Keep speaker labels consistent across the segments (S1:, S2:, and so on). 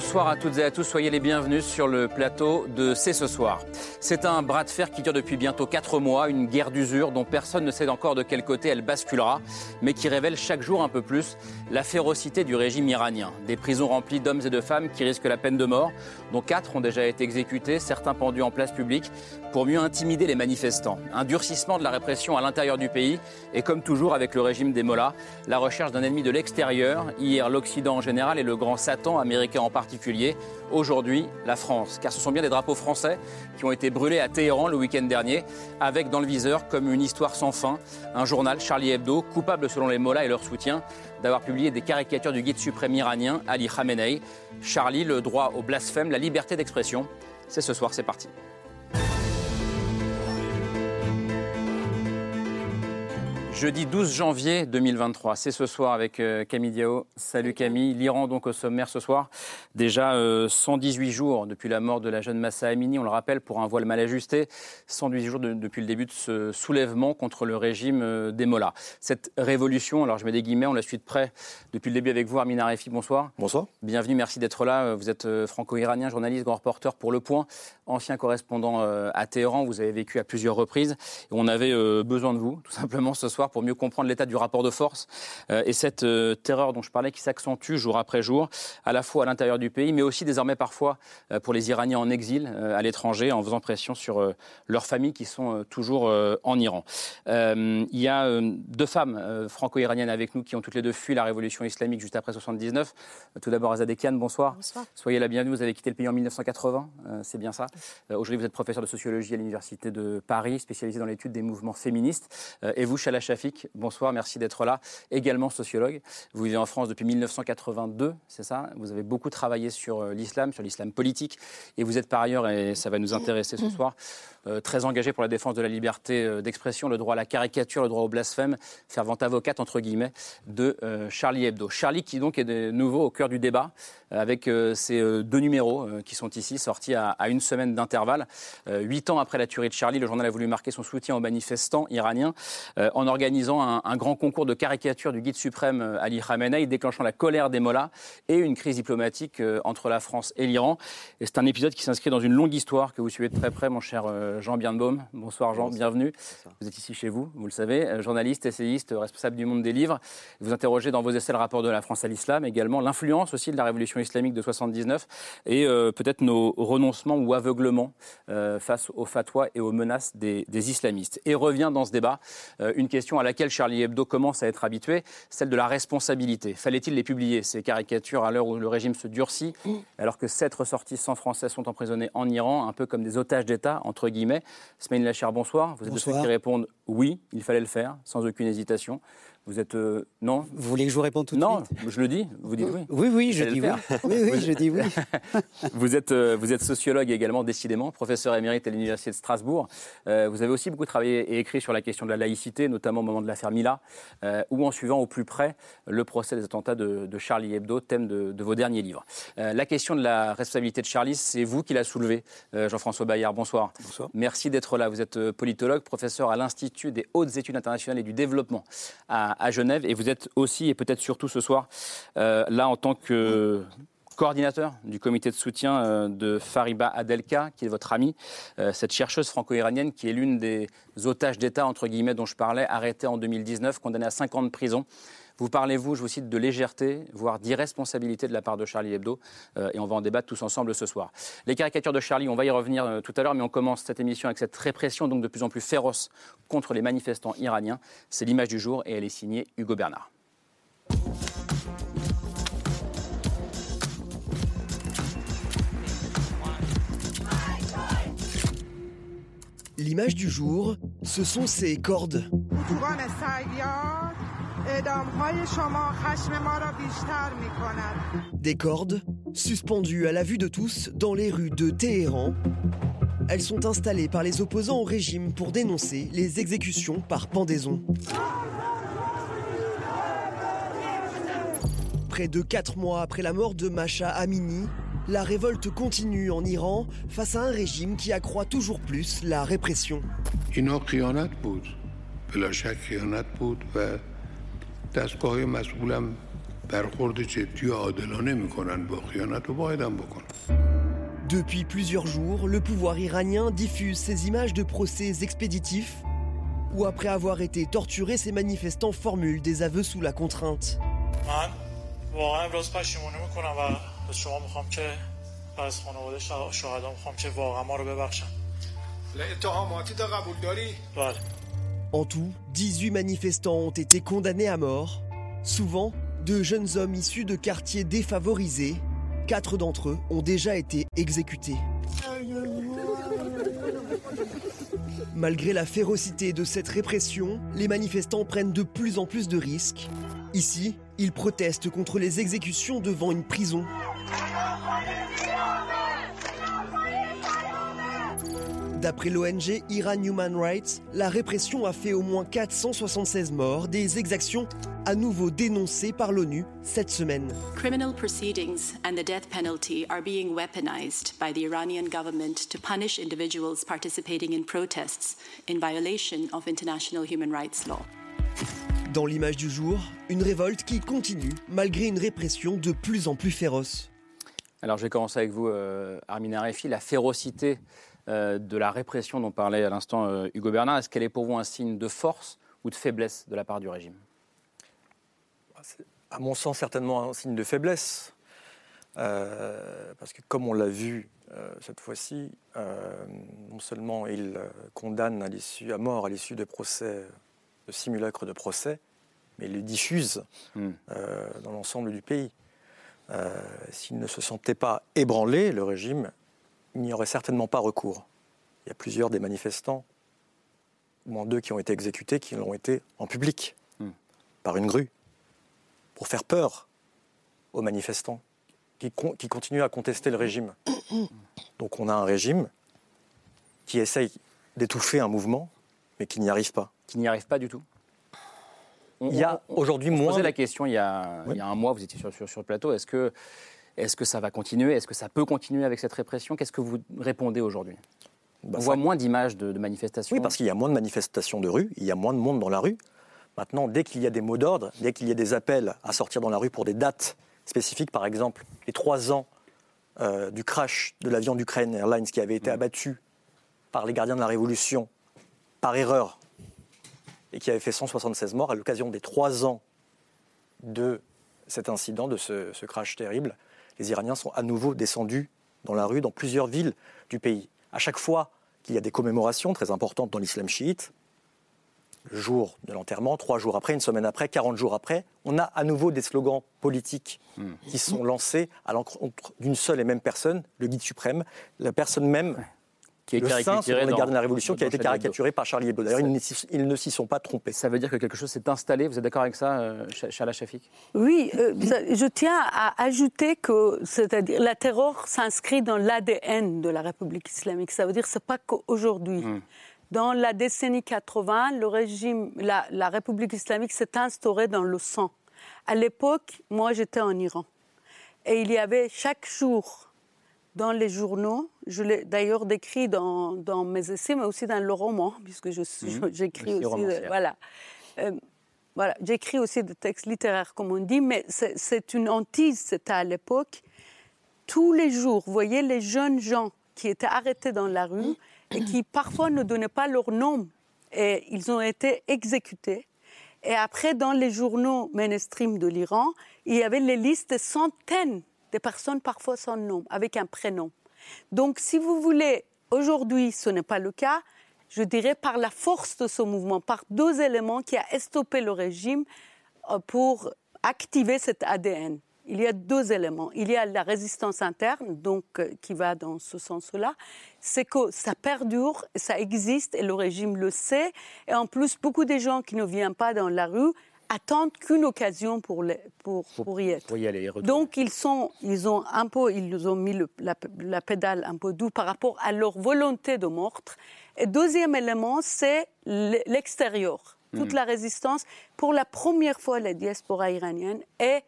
S1: Bonsoir à toutes et à tous, soyez les bienvenus sur le plateau de C'est ce soir. C'est un bras de fer qui dure depuis bientôt 4 mois, une guerre d'usure dont personne ne sait encore de quel côté elle basculera, mais qui révèle chaque jour un peu plus la férocité du régime iranien. Des prisons remplies d'hommes et de femmes qui risquent la peine de mort, dont 4 ont déjà été exécutés, certains pendus en place publique, pour mieux intimider les manifestants. Un durcissement de la répression à l'intérieur du pays, et comme toujours avec le régime des Mollahs, la recherche d'un ennemi de l'extérieur, hier l'Occident en général et le grand Satan américain en particulier, aujourd'hui la France. Car ce sont bien des drapeaux français qui ont été brûlés à Téhéran le week-end dernier, avec dans le viseur, comme une histoire sans fin, un journal, Charlie Hebdo, coupable selon les Mollahs et leur soutien, d'avoir publié des caricatures du guide suprême iranien, Ali Khamenei. Charlie, le droit au blasphème, la liberté d'expression. C'est ce soir, c'est parti. Jeudi 12 janvier 2023, c'est ce soir avec euh, Camille Diao. Salut Camille. L'Iran donc au sommaire ce soir. Déjà 118 euh, jours depuis la mort de la jeune Massa Amini, on le rappelle, pour un voile mal ajusté. 118 jours depuis le début de ce soulèvement contre le régime euh, des Mollahs. Cette révolution, alors je mets des guillemets, on la suit de près depuis le début avec vous, Armin Arefi, bonsoir.
S2: Bonsoir.
S1: Bienvenue, merci d'être là. Vous êtes franco-iranien, journaliste, grand reporter pour Le Point, ancien correspondant à Téhéran. Vous avez vécu à plusieurs reprises. On avait besoin de vous, tout simplement, ce soir pour mieux comprendre l'état du rapport de force euh, et cette euh, terreur dont je parlais qui s'accentue jour après jour, à la fois à l'intérieur du pays, mais aussi désormais parfois euh, pour les Iraniens en exil à l'étranger, en faisant pression sur leurs familles qui sont toujours en Iran. il y a deux femmes franco-iraniennes avec nous qui ont toutes les deux fui la révolution islamique juste après 79. Tout d'abord Azadekian, bonsoir.
S3: Bonsoir.
S1: Soyez la bienvenue, vous avez quitté le pays en 1980, c'est bien ça. Aujourd'hui vous êtes professeur de sociologie à l'Université de Paris, spécialisé dans l'étude des mouvements féministes. et vous, Shala Bonsoir, merci d'être là. Également sociologue. Vous vivez en France depuis 1982, c'est ça? Vous avez beaucoup travaillé sur euh, l'islam, sur l'islam politique. Et vous êtes par ailleurs, et ça va nous intéresser ce soir, euh, très engagé pour la défense de la liberté euh, d'expression, le droit à la caricature, le droit au blasphème, fervente avocate, entre guillemets, de Charlie Hebdo. Charlie qui donc est de nouveau au cœur du débat, avec ces deux numéros qui sont ici, sortis à, une semaine d'intervalle. Huit ans après la tuerie de Charlie, le journal a voulu marquer son soutien aux manifestants iraniens en organisant un, grand concours de caricature du guide suprême euh, Ali Khamenei, déclenchant la colère des Mollahs et une crise diplomatique euh, entre la France et l'Iran. Et c'est un épisode qui s'inscrit dans une longue histoire que vous suivez de très près, mon cher euh, Jean Birnbaum. Bonsoir Jean, bienvenue. Vous êtes ici chez vous, vous le savez, journaliste, essayiste, responsable du monde des livres. Vous interrogez dans vos essais le rapport de la France à l'islam, également l'influence aussi de la révolution islamique de 79 et peut-être nos renoncements ou aveuglements face aux fatwas et aux menaces des, des, islamistes. Et revient dans ce débat une question à laquelle Charlie Hebdo commence à être habitué, celle de la responsabilité. Fallait-il les publier, ces caricatures, à l'heure où le régime se durcit, alors que sept ressortissants français sont emprisonnés en Iran, un peu comme des otages d'État, entre guillemets? Smaïn Lachar, bonsoir. Vous êtes de ceux qui répondent oui, il fallait le faire, sans aucune hésitation. Vous êtes euh, non
S3: Vous voulez que je vous réponde tout de
S1: suite?
S3: Non,
S1: je le dis. Vous dites oui.
S3: Oui, oui, je dis oui. oui. Oui, je dis oui.
S1: vous êtes euh, vous êtes sociologue également, décidément, professeur émérite à l'université de Strasbourg. Euh, vous avez aussi beaucoup travaillé et écrit sur la question de la laïcité, notamment au moment de l'affaire Mila, ou en suivant au plus près le procès des attentats de, Charlie Hebdo, thème de, vos derniers livres. la question de la responsabilité de Charlie, c'est vous qui l'a soulevé, Jean-François Bayard. Bonsoir.
S2: Bonsoir.
S1: Merci d'être là. Vous êtes politologue, professeur à l'Institut des hautes études internationales et du développement à à Genève et vous êtes aussi et peut-être surtout ce soir euh, là en tant que coordinateur du comité de soutien euh, de Fariba Adelka, qui est votre amie, euh, cette chercheuse franco-iranienne qui est l'une des otages d'État, dont je parlais, arrêtée en 2019, condamnée à 5 ans de prison vous parlez, vous, je vous cite, de légèreté, voire d'irresponsabilité de la part de Charlie Hebdo, euh, et on va en débattre tous ensemble ce soir. Les caricatures de Charlie, on va y revenir euh, tout à l'heure, mais on commence cette émission avec cette répression donc de plus en plus féroce contre les manifestants iraniens. C'est l'image du jour et elle est signée Hugo Bernard.
S4: L'image du jour, ce sont ces cordes. Des cordes, suspendues à la vue de tous dans les rues de Téhéran, elles sont installées par les opposants au régime pour dénoncer les exécutions par pendaison. Près de 4 mois après la mort de Masha Amini, la révolte continue en Iran face à un régime qui accroît toujours plus la répression. Depuis plusieurs jours, le pouvoir iranien diffuse ces images de procès expéditifs où après avoir été torturés, ces manifestants formulent des aveux sous la contrainte. En tout, 18 manifestants ont été condamnés à mort, souvent de jeunes hommes issus de quartiers défavorisés. Quatre d'entre eux ont déjà été exécutés. Malgré la férocité de cette répression, les manifestants prennent de plus en plus de risques. Ici, ils protestent contre les exécutions devant une prison. D'après l'ONG Iran Human Rights, la répression a fait au moins 476 morts, des exactions à nouveau dénoncées par l'ONU cette semaine.
S2: Criminal proceedings and the death penalty are being weaponized by the Iranian government to punish individuals participating in protests in violation of international human rights law.
S4: Dans l'image du jour, une révolte qui continue malgré une répression de plus en plus féroce.
S1: Alors je vais commencer avec vous, euh, Armin Arefi. La férocité euh, de la répression dont parlait à l'instant euh, Hugo Bernard, est-ce qu'elle est pour vous un signe de force ou de faiblesse de la part du régime?
S5: C'est à mon sens certainement un signe de faiblesse. Euh, parce que comme on l'a vu cette fois-ci, non seulement il condamne à, l'issue, à mort à l'issue de procès, de simulacres de procès, mais il les diffuse hmm. dans l'ensemble du pays. S'il ne se sentait pas ébranlé, le régime, il n'y aurait certainement pas recours. Il y a plusieurs des manifestants, au moins deux qui ont été exécutés, qui l'ont été en public, hmm. par une grue, pour faire peur aux manifestants qui, qui continuent à contester le régime. Donc on a un régime qui essaye d'étouffer un mouvement, mais qui n'y arrive pas.
S1: Qui n'y arrive pas du tout
S5: il y a aujourd'hui moins.
S1: posé la question il y, a, il y, a, un mois, vous étiez sur, sur, sur le plateau. Est-ce que est-ce que ça va continuer? Est-ce que ça peut continuer avec cette répression? Qu'est-ce que vous répondez aujourd'hui? Bah, On voit moins d'images de, manifestations.
S5: Oui, parce qu'il y a moins de manifestations de rue, il y a moins de monde dans la rue. Maintenant, dès qu'il y a des mots d'ordre, dès qu'il y a des appels à sortir dans la rue pour des dates spécifiques, par exemple, les trois ans euh, du crash de l'avion d'Ukraine Airlines qui avait été mm. abattu par les gardiens de la Révolution par erreur et qui avait fait 176 morts à l'occasion des trois ans de cet incident, de ce crash terrible, les Iraniens sont à nouveau descendus dans la rue dans plusieurs villes du pays. À chaque fois qu'il y a des commémorations très importantes dans l'islam chiite, le jour de l'enterrement, trois jours après, une semaine après, 40 jours après, on a à nouveau des slogans politiques hmm. qui sont lancés à l'encontre d'une seule et même personne, le guide suprême, la personne même qui est le saint les gardiens de la Révolution, qui a été caricaturé par Charlie Hebdo. D'ailleurs, ils, ne s'y sont pas trompés.
S1: Ça veut dire que quelque chose s'est installé. Vous êtes d'accord avec ça, Chala euh, Shafik?
S6: Oui, euh, je tiens à ajouter que c'est-à-dire la terreur s'inscrit dans l'ADN de la République islamique. Ça veut dire que ce n'est pas qu'aujourd'hui. Hmm. Dans la décennie 80, le régime, la, la République islamique s'est instaurée dans le sang. À l'époque, moi, j'étais en Iran. Et il y avait chaque jour dans les journaux. Je l'ai d'ailleurs décrit dans, dans, mes essais, mais aussi dans le roman, puisque mhm. j'écris aussi. voilà. Euh, voilà, j'écris aussi des textes littéraires, comme on dit, mais c'est une hantise, c'était à l'époque. Tous les jours, vous voyez les jeunes gens qui étaient arrêtés dans la rue et qui parfois ne donnaient pas leur nom, et ils ont été exécutés. Et après, dans les journaux mainstream de l'Iran, il y avait les listes de centaines des personnes parfois sans nom, avec un prénom. Donc, si vous voulez, aujourd'hui, ce n'est pas le cas, je dirais par la force de ce mouvement, par deux éléments qui a stoppé le régime euh, pour activer cet ADN. Il y a deux éléments. Il y a la résistance interne, donc euh, qui va dans ce sens-là. C'est que ça perdure, ça existe et le régime le sait. Et en plus, beaucoup de gens qui ne viennent pas dans la rue attendent qu'une occasion pour, les, pour, pour, y être.
S1: aller
S6: Donc ils, sont, ils ont un peu, ils ont mis la, la, pédale un peu doux par rapport à leur volonté de meurtre. Et deuxième élément, c'est l'extérieur. Toute hmm. la résistance, pour la première fois, la diaspora iranienne est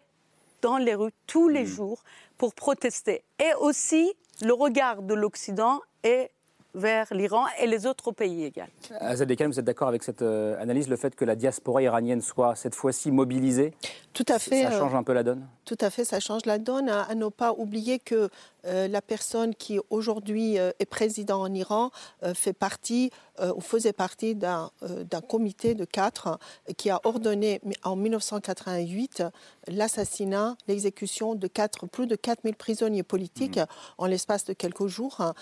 S6: dans les rues tous les hmm. jours pour protester. Et aussi, le regard de l'Occident est vers l'Iran et les autres pays également.
S1: Azad vous êtes d'accord avec cette euh, analyse, le fait que la diaspora iranienne soit cette fois-ci mobilisée?
S7: Tout à fait.
S1: Ça change un peu la donne?
S7: Tout à fait, ça change la donne. À, ne pas oublier que euh, la personne qui aujourd'hui euh, est président en Iran fait partie ou faisait partie d'un comité de quatre qui a ordonné en 1988 l'assassinat, l'exécution de quatre, plus de 4000 prisonniers politiques mmh. en l'espace de quelques jours.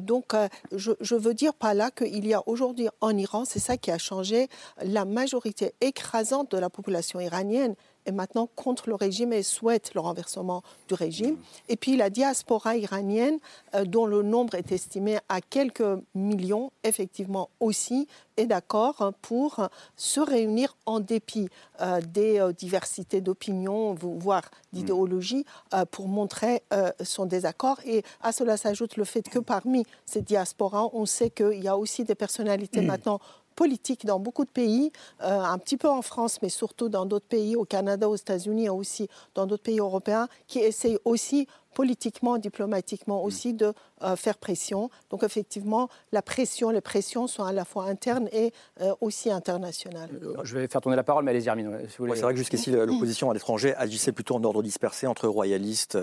S7: donc je, veux dire par là qu'il y a aujourd'hui en Iran, c'est ça qui a changé, la majorité écrasante de la population iranienne est maintenant contre le régime et souhaite le renversement du régime. Et puis la diaspora iranienne, euh, dont le nombre est estimé à quelques millions, effectivement aussi, est d'accord pour se réunir en dépit euh, des euh, diversités d'opinions, voire d'idéologie, pour montrer son désaccord. Et à cela s'ajoute le fait que parmi ces diasporas, on sait qu'il y a aussi des personnalités maintenant politique dans beaucoup de pays, euh, un petit peu en France, mais surtout dans d'autres pays, au Canada, aux États-Unis et aussi dans d'autres pays européens, qui essayent aussi politiquement, diplomatiquement aussi, de euh, faire pression. Donc effectivement, la pression, les pressions sont à la fois internes et euh, aussi internationales.
S1: Euh, je vais faire tourner la parole, mais allez-y, Armin.
S5: c'est vrai que jusqu'ici, l'opposition à l'étranger agissait plutôt en ordre dispersé entre royalistes,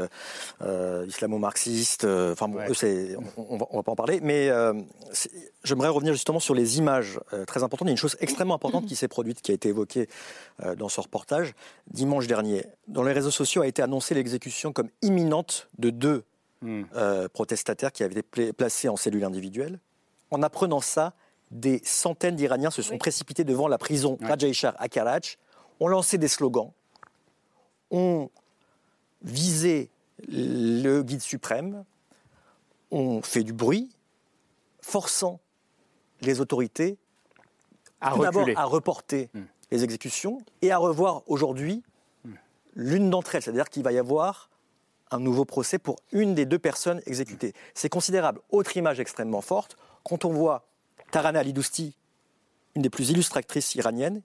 S5: islamo-marxistes. Enfin, bon, on, ne va pas en parler. Mais j'aimerais revenir justement sur les images très importantes. Il y a une chose extrêmement importante qui s'est produite, qui a été évoquée dans ce reportage dimanche dernier. Dans les réseaux sociaux a été annoncée l'exécution comme imminente de deux Hmm. Euh, protestataires qui avaient été placés en cellules individuelles. En apprenant ça, des centaines d'Iraniens se sont précipités devant la prison Rajaishar à Karach, ont lancé des slogans, ont visé le guide suprême, ont fait du bruit, forçant les autorités à, à reporter hmm. les exécutions et à revoir aujourd'hui hmm. l'une d'entre elles. C'est-à-dire qu'il va y avoir un nouveau procès pour une des deux personnes exécutées. C'est considérable. Autre image extrêmement forte, quand on voit Tarana Alidousti, une des plus illustratrices iraniennes,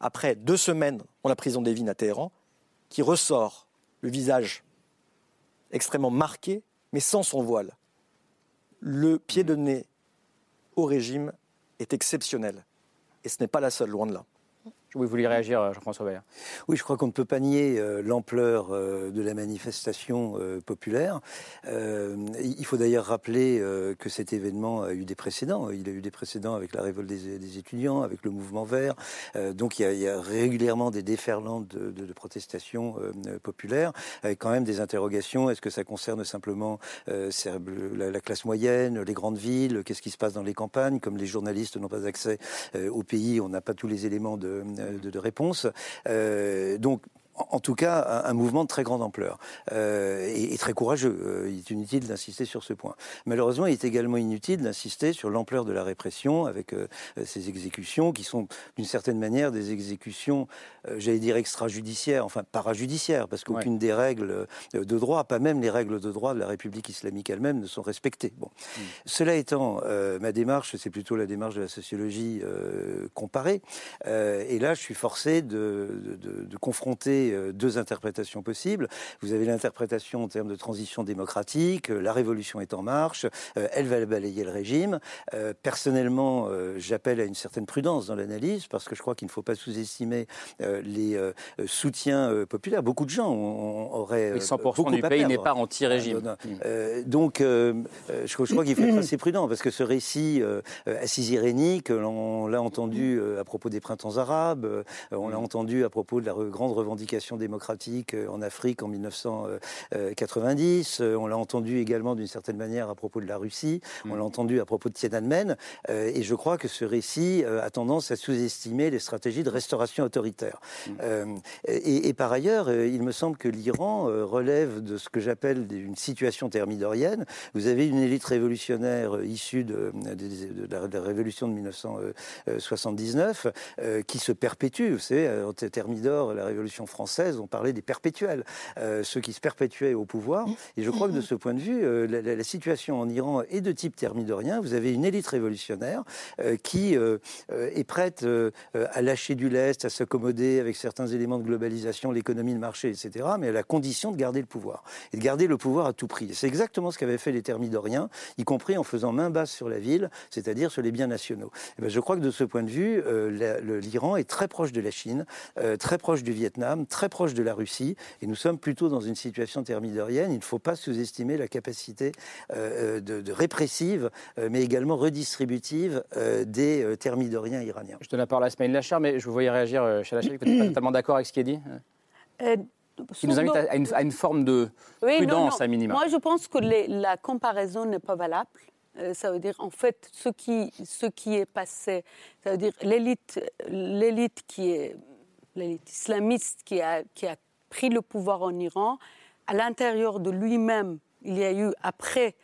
S5: après deux semaines dans la prison d'Evin à Téhéran, qui ressort le visage extrêmement marqué, mais sans son voile. Le pied de nez au régime est exceptionnel. Et ce n'est pas la seule, loin de là.
S1: Oui, vous voulez réagir, euh, Jean-François Bayer
S3: Oui, je crois qu'on ne peut pas nier euh, l'ampleur euh, de la manifestation populaire. il faut d'ailleurs rappeler que cet événement a eu des précédents. Il a eu des précédents avec la révolte des, étudiants, avec le mouvement vert. donc il y, a, régulièrement des déferlantes de, protestations populaires, avec quand même des interrogations. Est-ce que ça concerne simplement la, classe moyenne, les grandes villes? Qu'est-ce qui se passe dans les campagnes? Comme les journalistes n'ont pas accès au pays, on n'a pas tous les éléments de de, de réponse. Euh, donc en tout cas, un, mouvement de très grande ampleur euh, et, très courageux. Euh, il est inutile d'insister sur ce point. Malheureusement, il est également inutile d'insister sur l'ampleur de la répression avec euh, ces exécutions qui sont d'une certaine manière des exécutions, j'allais dire extrajudiciaires, enfin parajudiciaires, parce qu'aucune des règles de droit, pas même les règles de droit de la République islamique elle-même, ne sont respectées. Bon. Mm. Cela étant, ma démarche, c'est plutôt la démarche de la sociologie comparée. et là, je suis forcé de, de, de confronter euh, deux interprétations possibles. Vous avez l'interprétation en termes de transition démocratique, euh, la révolution est en marche, euh, elle va balayer le régime. personnellement, j'appelle à une certaine prudence dans l'analyse parce que je crois qu'il ne faut pas sous-estimer les soutiens populaires. Beaucoup de gens auraient. Et
S1: 100% du pays n'est pas anti-régime.
S3: donc, je, crois qu'il faut être assez prudent parce que ce récit irénique, on l'a entendu à propos des printemps arabes, on l'a entendu à propos de la grande revendication démocratique euh, en Afrique en 1990. Euh, on l'a entendu également d'une certaine manière à propos de la Russie. On mm. l'a entendu à propos de Tiananmen. Euh, et je crois que ce récit a tendance à sous-estimer les stratégies de restauration autoritaire. Mm. Et, par ailleurs, il me semble que l'Iran relève de ce que j'appelle une situation thermidorienne. Vous avez une élite révolutionnaire issue de, la, révolution de 1979 qui se perpétue. Vous savez, Thermidor, la révolution française, française, on parlait des perpétuels, ceux qui se perpétuaient au pouvoir. Et je crois que de ce point de vue, la, situation en Iran est de type thermidorien. Vous avez une élite révolutionnaire qui est prête à lâcher du lest, à s'accommoder avec certains éléments de globalisation, l'économie de marché, etc., mais à la condition de garder le pouvoir. Et de garder le pouvoir à tout prix. C'est exactement ce qu'avaient fait les thermidoriens, y compris en faisant main basse sur la ville, c'est-à-dire sur les biens nationaux. Et eh ben, je crois que de ce point de vue, euh, l'Iran est très proche de la Chine, euh, très proche du Vietnam, très proche de la Russie, et nous sommes plutôt dans une situation thermidorienne. Il ne faut pas sous-estimer la capacité euh, de, répressive, mais également redistributive des thermidoriens iraniens.
S1: Je donne la parole à Smaïl Lachar, mais je vous voyais réagir, chez Lachar, vous n'êtes pas totalement d'accord avec ce qui est dit qui nous invite à une, forme de prudence à minima.
S6: Moi, je pense que la comparaison n'est pas valable. Euh, ça veut dire, en fait, ce qui, ce qui est passé, ça veut dire l'élite, l'élite qui est l'élite islamiste qui a, qui a pris le pouvoir en Iran, à l'intérieur de lui-même, il y a eu, après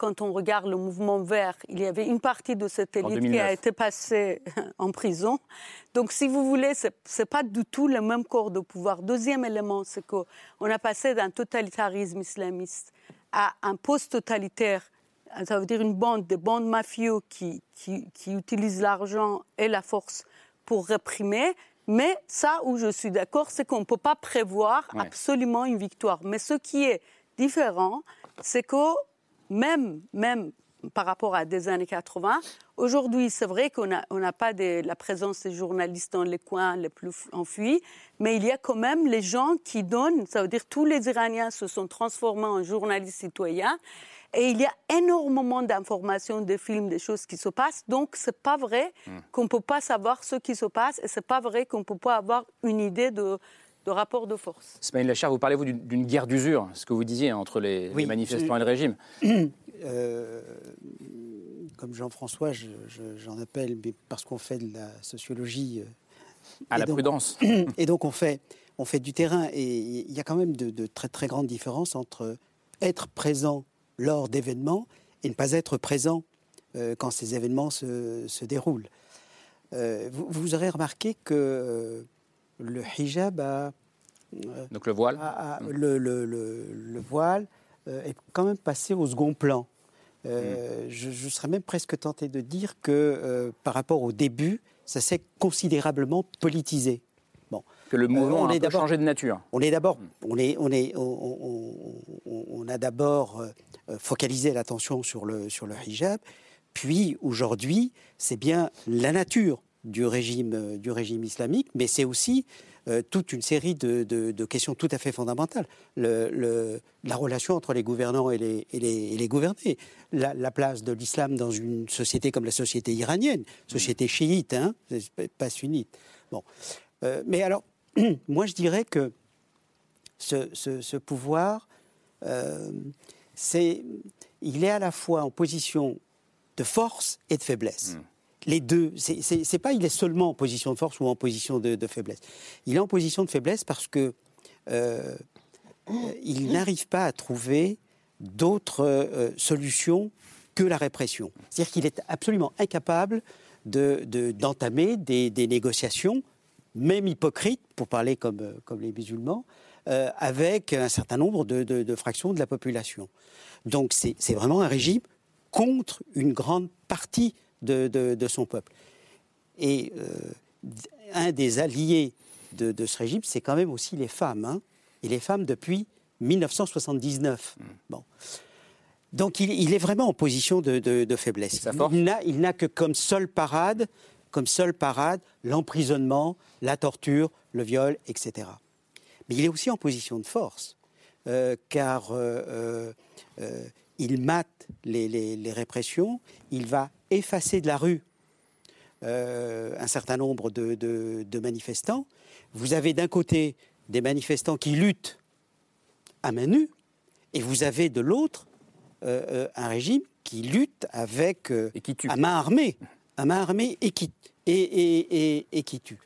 S6: quand on regarde le mouvement vert, il y avait une partie de cette élite qui a été passée en prison. Donc, si vous voulez, ce n'est pas du tout le même corps de pouvoir. Deuxième élément, c'est qu'on a passé d'un totalitarisme islamiste à un post-totalitaire. Ça veut dire une bande, des bandes mafieux qui, qui, utilisent l'argent et la force pour réprimer. Mais ça où je suis d'accord, c'est qu'on ne peut pas prévoir absolument une victoire. Mais ce qui est différent, c'est que même, même par rapport à des années 80. Aujourd'hui, c'est vrai qu'on n'a pas de, la présence des journalistes dans les coins les plus enfuis, mais il y a quand même les gens qui donnent, ça veut dire tous les Iraniens se sont transformés en journalistes citoyens, et il y a énormément d'informations, de films, des choses qui se passent. Donc, c'est pas vrai hmm. qu'on ne peut pas savoir ce qui se passe, et c'est pas vrai qu'on ne peut pas avoir une idée de, de rapport de force.
S1: Smaïl Lachar, vous parlez-vous d'une guerre d'usure, ce que vous disiez, entre les, manifestants et le régime euh,
S8: Comme Jean-François, j'en appelle, mais parce qu'on fait de la sociologie. Euh,
S1: à la prudence.
S8: Et donc on fait, on fait du terrain. Et il y a quand même de, très très grandes différences entre être présent lors d'événements et ne pas être présent euh, quand ces événements se, déroulent. vous, vous, aurez remarqué que le hijab a.
S1: Euh, Donc le voile
S8: le, voile euh, est quand même passé au second plan. Euh, mm. je, serais même presque tenté de dire que par rapport au début, ça s'est considérablement politisé.
S1: Bon. Que le mouvement a un changé de nature.
S8: On est d'abord, mm. on est, on est, on, a d'abord focalisé l'attention sur le sur le hijab, puis aujourd'hui, c'est bien la nature du régime, euh, du régime islamique, mais c'est aussi euh, toute une série de, questions tout à fait fondamentales. Le, la relation entre les gouvernants et les, et les, gouvernés, la, place de l'islam dans une société comme la société iranienne, société chiite, hein, pas sunnite. Bon. Euh, mais alors, moi je dirais que ce, pouvoir, c'est, il est à la fois en position de force et de faiblesse. Mmh les deux. C'est pas il est seulement en position de force ou en position de, faiblesse. Il est en position de faiblesse parce que euh, il n'arrive pas à trouver d'autres euh, solutions que la répression. C'est-à-dire qu'il est absolument incapable d'entamer de, des, négociations, même hypocrites, pour parler comme, comme les musulmans, euh, avec un certain nombre de, de, fractions de la population. Donc c'est vraiment un régime contre une grande partie de, son peuple. Et euh, un des alliés de, ce régime, c'est quand même aussi les femmes. Hein. et les femmes depuis 1979. Hmm. Bon. Donc il, est vraiment en position de, faiblesse. Il n'a que comme seule parade, comme seule parade, l'emprisonnement, la torture, le viol, etc. Mais il est aussi en position de force, euh, car euh, il mate les, répressions, il va effacer de la rue euh, un certain nombre de, manifestants. Vous avez d'un côté des manifestants qui luttent à main nue, et vous avez de l'autre euh, euh, un régime qui lutte avec
S1: et qui tue.
S8: à main armée, à main armée et qui et, et, qui tue.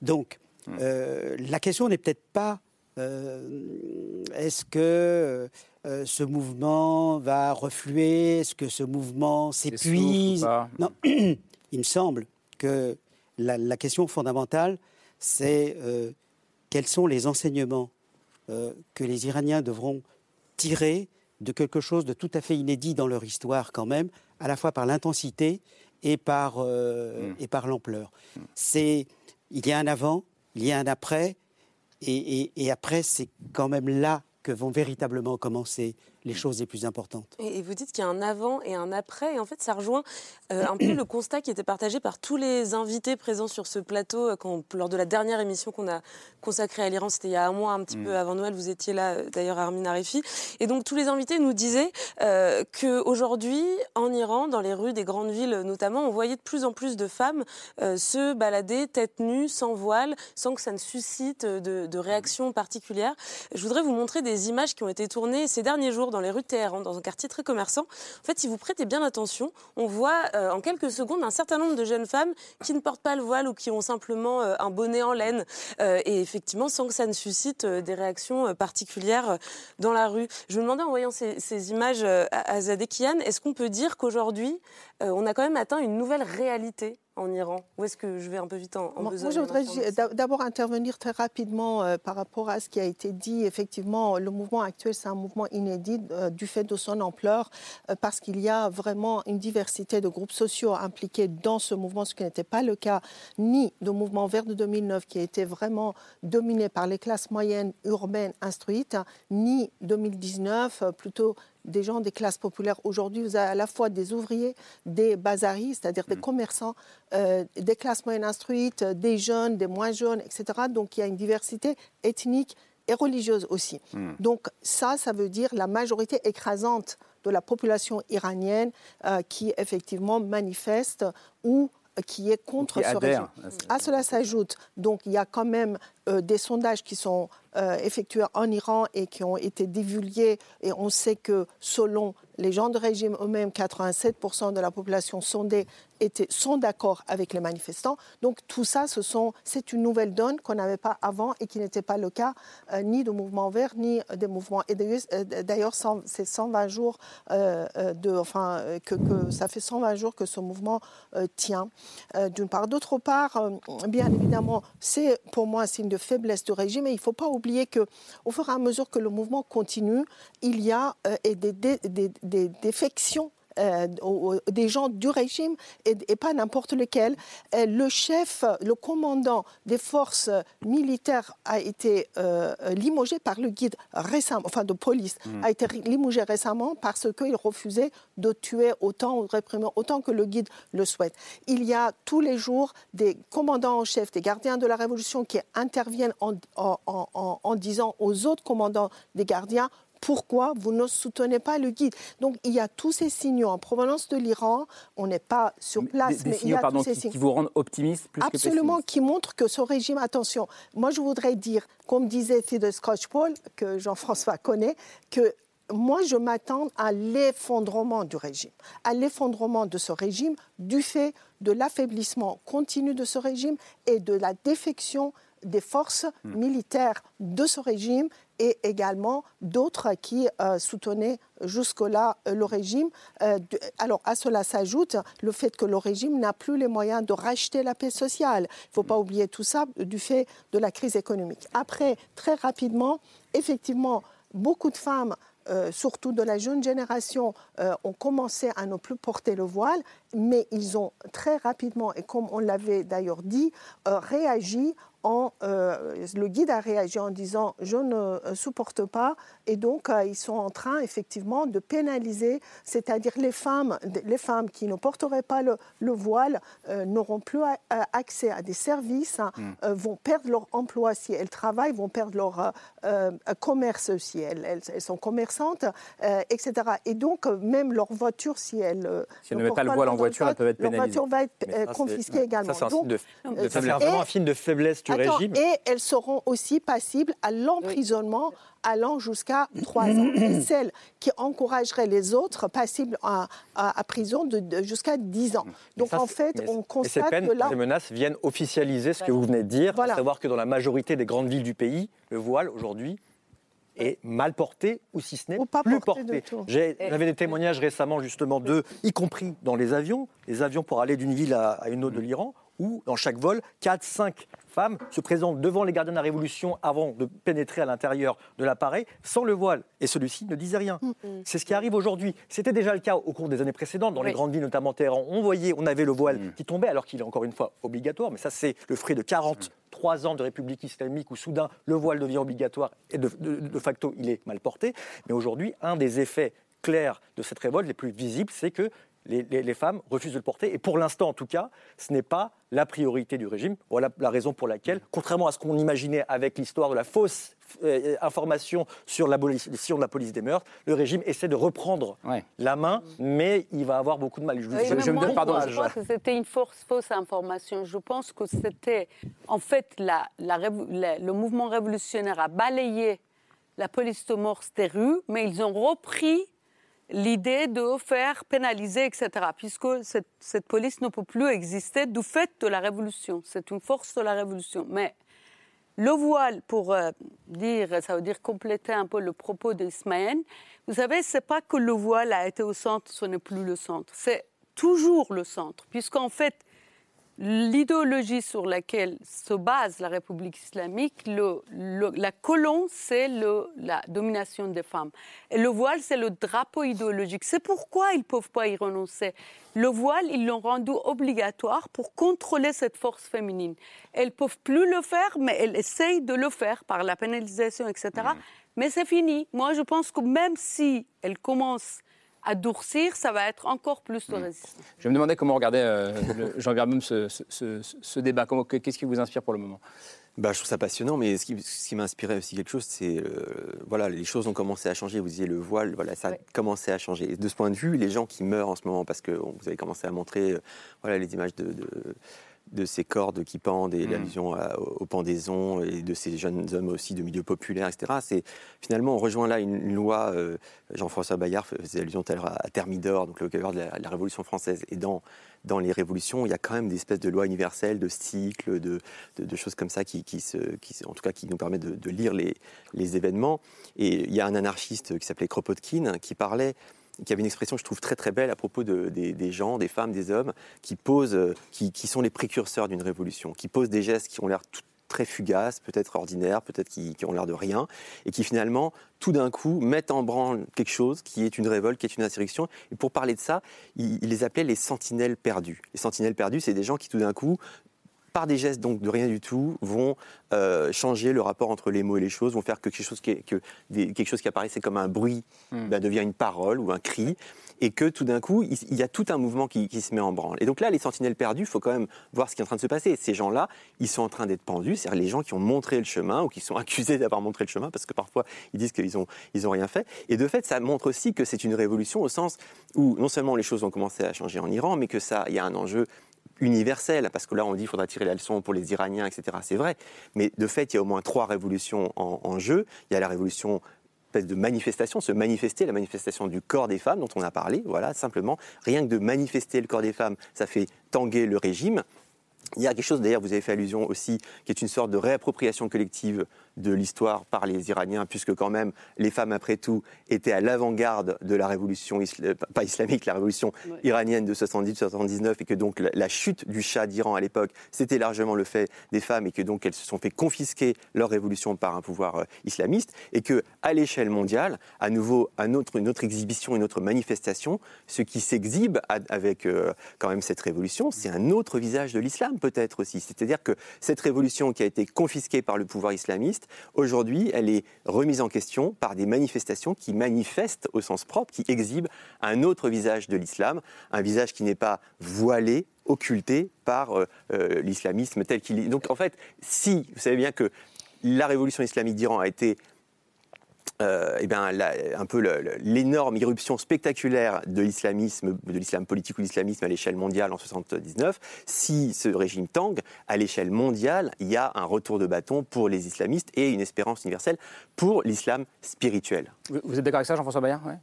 S8: Donc hum. la question n'est peut-être pas est-ce que euh, ce mouvement va refluer Est-ce que ce mouvement s'épuise Non, il me semble que la, question fondamentale, c'est euh, quels sont les enseignements euh, que les Iraniens devront tirer de quelque chose de tout à fait inédit dans leur histoire quand même, à la fois par l'intensité et par, euh, mm. et par l'ampleur. C'est, il y a un avant, il y a un après, et après, c'est quand même là que vont véritablement commencer les choses les plus importantes.
S9: Et, vous dites qu'il y a un avant et un après, et en fait, ça rejoint euh, un peu le constat qui était partagé par tous les invités présents sur ce plateau euh, quand, lors de la dernière émission qu'on a consacrée à l'Iran. C'était il y a un mois, un petit mm. peu avant Noël. Vous étiez là, euh, d'ailleurs, Armin Arifi. Et donc, tous les invités nous disaient euh, qu'aujourd'hui, en Iran, dans les rues des grandes villes notamment, on voyait de plus en plus de femmes se balader tête nue, sans voile, sans que ça ne suscite de, de réaction particulière. Je voudrais vous montrer des images qui ont été tournées ces derniers jours dans les rues de Téhéran, dans un quartier très commerçant. En fait, si vous prêtez bien attention, on voit euh, en quelques secondes un certain nombre de jeunes femmes qui ne portent pas le voile ou qui ont simplement euh, un bonnet en laine. Euh, et effectivement, sans que ça ne suscite des réactions particulières dans la rue. Je me demandais en voyant ces, images à Zadekian, est-ce qu'on peut dire qu'aujourd'hui, on a quand même atteint une nouvelle réalité en Iran? Ou est-ce que je vais un peu vite en, en
S7: Moi, je voudrais d'abord intervenir très rapidement euh, par rapport à ce qui a été dit. Effectivement, le mouvement actuel, c'est un mouvement inédit euh, du fait de son ampleur, euh, parce qu'il y a vraiment une diversité de groupes sociaux impliqués dans ce mouvement, ce qui n'était pas le cas ni du mouvement vert de 2009, qui a été vraiment dominé par les classes moyennes urbaines instruites, ni 2019, plutôt des gens des classes populaires. Aujourd'hui, vous avez à la fois des ouvriers, des bazaris, c'est-à-dire des mm. commerçants, euh, des classes moyennes instruites, des jeunes, des moins jeunes, etc. Donc il y a une diversité ethnique et religieuse aussi. Mm. Donc ça, ça veut dire la majorité écrasante de la population iranienne euh, qui effectivement manifeste ou qui est contre ce régime. À cela s'ajoute, donc il y a quand même euh, des sondages qui sont euh, effectués en Iran et qui ont été divulgués. Et on sait que selon les gens de régime eux-mêmes, 87% de la population sondée sont d'accord avec les manifestants. Donc tout ça, c'est une nouvelle donne qu'on n'avait pas avant et qui n'était pas le cas euh, ni de mouvements verts ni des mouvements. Et d'ailleurs, euh, c'est 120 jours que, que, ça fait 120 jours que ce mouvement tient. D'une part, d'autre part, bien évidemment, c'est pour moi signe de faiblesse du régime et il ne faut pas oublier oublier qu'au fur et à mesure que le mouvement continue, il y a euh, des, défections euh, des gens du régime et, pas n'importe lequel. Euh, le chef, le commandant des forces militaires a été limogé par le guide récemment, enfin de police, hmm. a été limogé récemment parce qu'il refusait de tuer autant ou de réprimer autant que le guide le souhaite. Il y a tous les jours des commandants en chef, des gardiens de la Révolution qui interviennent en, en disant aux autres commandants des gardiens pourquoi vous ne soutenez pas le guide. Donc il y a tous ces signaux. En provenance de l'Iran. On n'est pas sur place,
S1: mais il y a tous ces signaux qui vous rendent optimiste plus
S7: Absolument,
S1: que
S7: qui montrent que ce régime, attention, moi je voudrais dire, comme disait Fidel Scotch-Paul, que Jean-François connaît, que moi, je m'attends à l'effondrement du régime, à l'effondrement de ce régime du fait de l'affaiblissement continu de ce régime et de la défection des forces hmm. militaires de ce régime et également d'autres qui euh, soutenaient jusque-là euh, le régime. Euh, alors à cela s'ajoute le fait que le régime n'a plus les moyens de racheter la paix sociale. Il ne faut pas oublier tout ça du fait de la crise économique. Après, très rapidement, effectivement, beaucoup de femmes surtout de la jeune génération, ont commencé à ne plus porter le voile, mais ils ont très rapidement, et comme on l'avait d'ailleurs dit, réagi euh, le guide a réagi en disant je ne euh, supporte pas et donc euh, ils sont en train effectivement de pénaliser, c'est-à-dire les femmes, les femmes qui ne porteraient pas le, voile n'auront plus accès à des services, hein, mm. vont perdre leur emploi si elles travaillent, vont perdre leur commerce si elles, elles, sont commerçantes, etc. Et donc même leur voiture si elles
S1: si elles ne mettent pas le voile en voiture, elles peuvent être pénalisées.
S7: Leur voiture va être confisquée également.
S5: Ça, c'est vraiment un film de faiblesse
S7: et elles seront aussi passibles à l'emprisonnement allant jusqu'à trois ans. Et celles qui encourageraient les autres passibles à, prison de, jusqu'à 10 ans. Donc en fait, on constate
S5: ces peines,
S7: que là...
S5: Ces menaces viennent officialiser ce que vous venez de dire, à savoir que dans la majorité des grandes villes du pays, le voile aujourd'hui est mal porté ou si ce n'est plus porté. J'avais des témoignages récemment justement de, y compris dans les avions, les avions pour aller d'une ville à, une autre de mm. l'Iran, où, dans chaque vol, 4, 5 femmes se présentent devant les gardiens de la Révolution avant de pénétrer à l'intérieur de l'appareil sans le voile. Et celui-ci ne disait rien. C'est ce qui arrive aujourd'hui. C'était déjà le cas au cours des années précédentes, dans les grandes villes, notamment Téhéran. On voyait, on avait le voile mm. qui tombait, alors qu'il est encore une fois obligatoire. Mais ça, c'est le fruit de 43 ans de République islamique où soudain le voile devient obligatoire et de, de facto il est mal porté. Mais aujourd'hui, un des effets clairs de cette révolte, les plus visibles, c'est que les, femmes refusent de le porter. Et pour l'instant, en tout cas, ce n'est pas la priorité du régime. Voilà la raison pour laquelle, contrairement à ce qu'on imaginait avec l'histoire de la fausse euh, information sur l'abolition de la police des mœurs, le régime essaie de reprendre la main, mais il va avoir beaucoup de mal.
S6: Je, me donne pardon. Je pense que c'était une fausse, fausse information. Je pense que c'était, en fait, la, le mouvement révolutionnaire a balayé la police de mœurs des rues, mais ils ont repris l'idée de faire pénaliser, etc., puisque cette, police ne peut plus exister du fait de la révolution. C'est une force de la révolution. Mais le voile, pour euh, dire, ça veut dire compléter un peu le propos d'Ismaël, vous savez, c'est pas que le voile a été au centre, ce n'est plus le centre. C'est toujours le centre, puisqu'en fait, l'idéologie sur laquelle se base la République islamique, la colonne, c'est la domination des femmes. Et le voile, c'est le drapeau idéologique. C'est pourquoi ils ne peuvent pas y renoncer. Le voile, ils l'ont rendu obligatoire pour contrôler cette force féminine. Elles ne peuvent plus le faire, mais elles essayent de le faire par la pénalisation, etc. Mmh. Mais c'est fini. Moi, je pense que même si elles commencent à durcir, ça va être encore plus de résistance.
S1: Je me demandais comment regarder, euh, Jean Vermeume, ce, ce, débat. Qu'est-ce qui vous inspire pour le moment?
S10: Bah, je trouve ça passionnant, mais ce qui, ce qui m'a inspiré aussi quelque chose, c'est euh, voilà, les choses ont commencé à changer. Vous disiez le voile, voilà, ça a commencé à changer. Et de ce point de vue, les gens qui meurent en ce moment, parce que vous avez commencé à montrer, euh, voilà, les images de de ces cordes qui pendent et mm. l'allusion aux pendaisons et de ces jeunes hommes aussi de milieu populaire, etc. C'est finalement on rejoint là une, loi. Euh, Jean-François Bayard faisait allusion tout à l'heure à Thermidor, donc le vocabulaire de la, Révolution française. Et dans dans les révolutions, il y a quand même des espèces de lois universelles, de cycles, de, de, choses comme ça qui, qui, se, qui, en tout cas, qui nous permettent de, de lire les, les événements. Et il y a un anarchiste qui s'appelait Kropotkin qui parlait qui avait une expression que je trouve très très belle à propos de, des, gens, des femmes, des hommes, qui posent, euh, qui, sont les précurseurs d'une révolution, qui posent des gestes qui ont l'air très fugaces, peut-être ordinaires, peut-être qui, ont l'air de rien, et qui finalement, tout d'un coup, mettent en branle quelque chose qui est une révolte, qui est une insurrection. Et pour parler de ça, il, il les appelait les sentinelles perdus. Les sentinelles perdus, c'est des gens qui tout d'un coup par des gestes donc de rien du tout, vont euh, changer le rapport entre les mots et les choses, vont faire que quelque chose qui, que quelque chose qui apparaissait comme un bruit hmm. ben, devient une parole ou un cri, et que tout d'un coup, il, y a tout un mouvement qui, se met en branle. Et donc là, les sentinelles perdues, il faut quand même voir ce qui est en train de se passer. Ces gens-là, ils sont en train d'être pendus, c'est-à-dire les gens qui ont montré le chemin ou qui sont accusés d'avoir montré le chemin, parce que parfois, ils disent qu'ils n'ont ils ont rien fait. Et de fait, ça montre aussi que c'est une révolution au sens où non seulement les choses ont commencé à changer en Iran, mais que ça, il y a un enjeu universelle, parce que là on dit qu'il faudra tirer la leçon pour les Iraniens, etc. C'est vrai, mais de fait il y a au moins trois révolutions en, jeu. Il y a la révolution de manifestation, se manifester, la manifestation du corps des femmes dont on a parlé, voilà, simplement, rien que de manifester le corps des femmes, ça fait tanguer le régime. Il y a quelque chose, d'ailleurs, vous avez fait allusion aussi, qui est une sorte de réappropriation collective de l'histoire par les Iraniens, puisque quand même les femmes, après tout, étaient à l'avant-garde de la révolution, euh, pas islamique, la révolution iranienne de 70-79, et que donc la, chute du Shah d'Iran à l'époque, c'était largement le fait des femmes, et que donc elles se sont fait confisquer leur révolution par un pouvoir euh, islamiste, et que à l'échelle mondiale, à nouveau, un autre, une autre exhibition, une autre manifestation, ce qui s'exhibe avec euh, quand même cette révolution, c'est un autre visage de l'islam peut-être aussi. C'est-à-dire que cette révolution qui a été confisquée par le pouvoir islamiste, Aujourd'hui, elle est remise en question par des manifestations qui manifestent au sens propre, qui exhibent un autre visage de l'islam, un visage qui n'est pas voilé, occulté par euh, euh, l'islamisme tel qu'il est. Donc en fait, si vous savez bien que la révolution islamique d'Iran a été euh, eh bien, un peu l'énorme irruption spectaculaire de l'islamisme, de l'islam politique ou l'islamisme à l'échelle mondiale en 79, si ce régime tangue, à l'échelle mondiale, il y a un retour de bâton pour les islamistes et une espérance universelle pour l'islam spirituel.
S1: Vous êtes d'accord avec ça, Jean-François Bayard?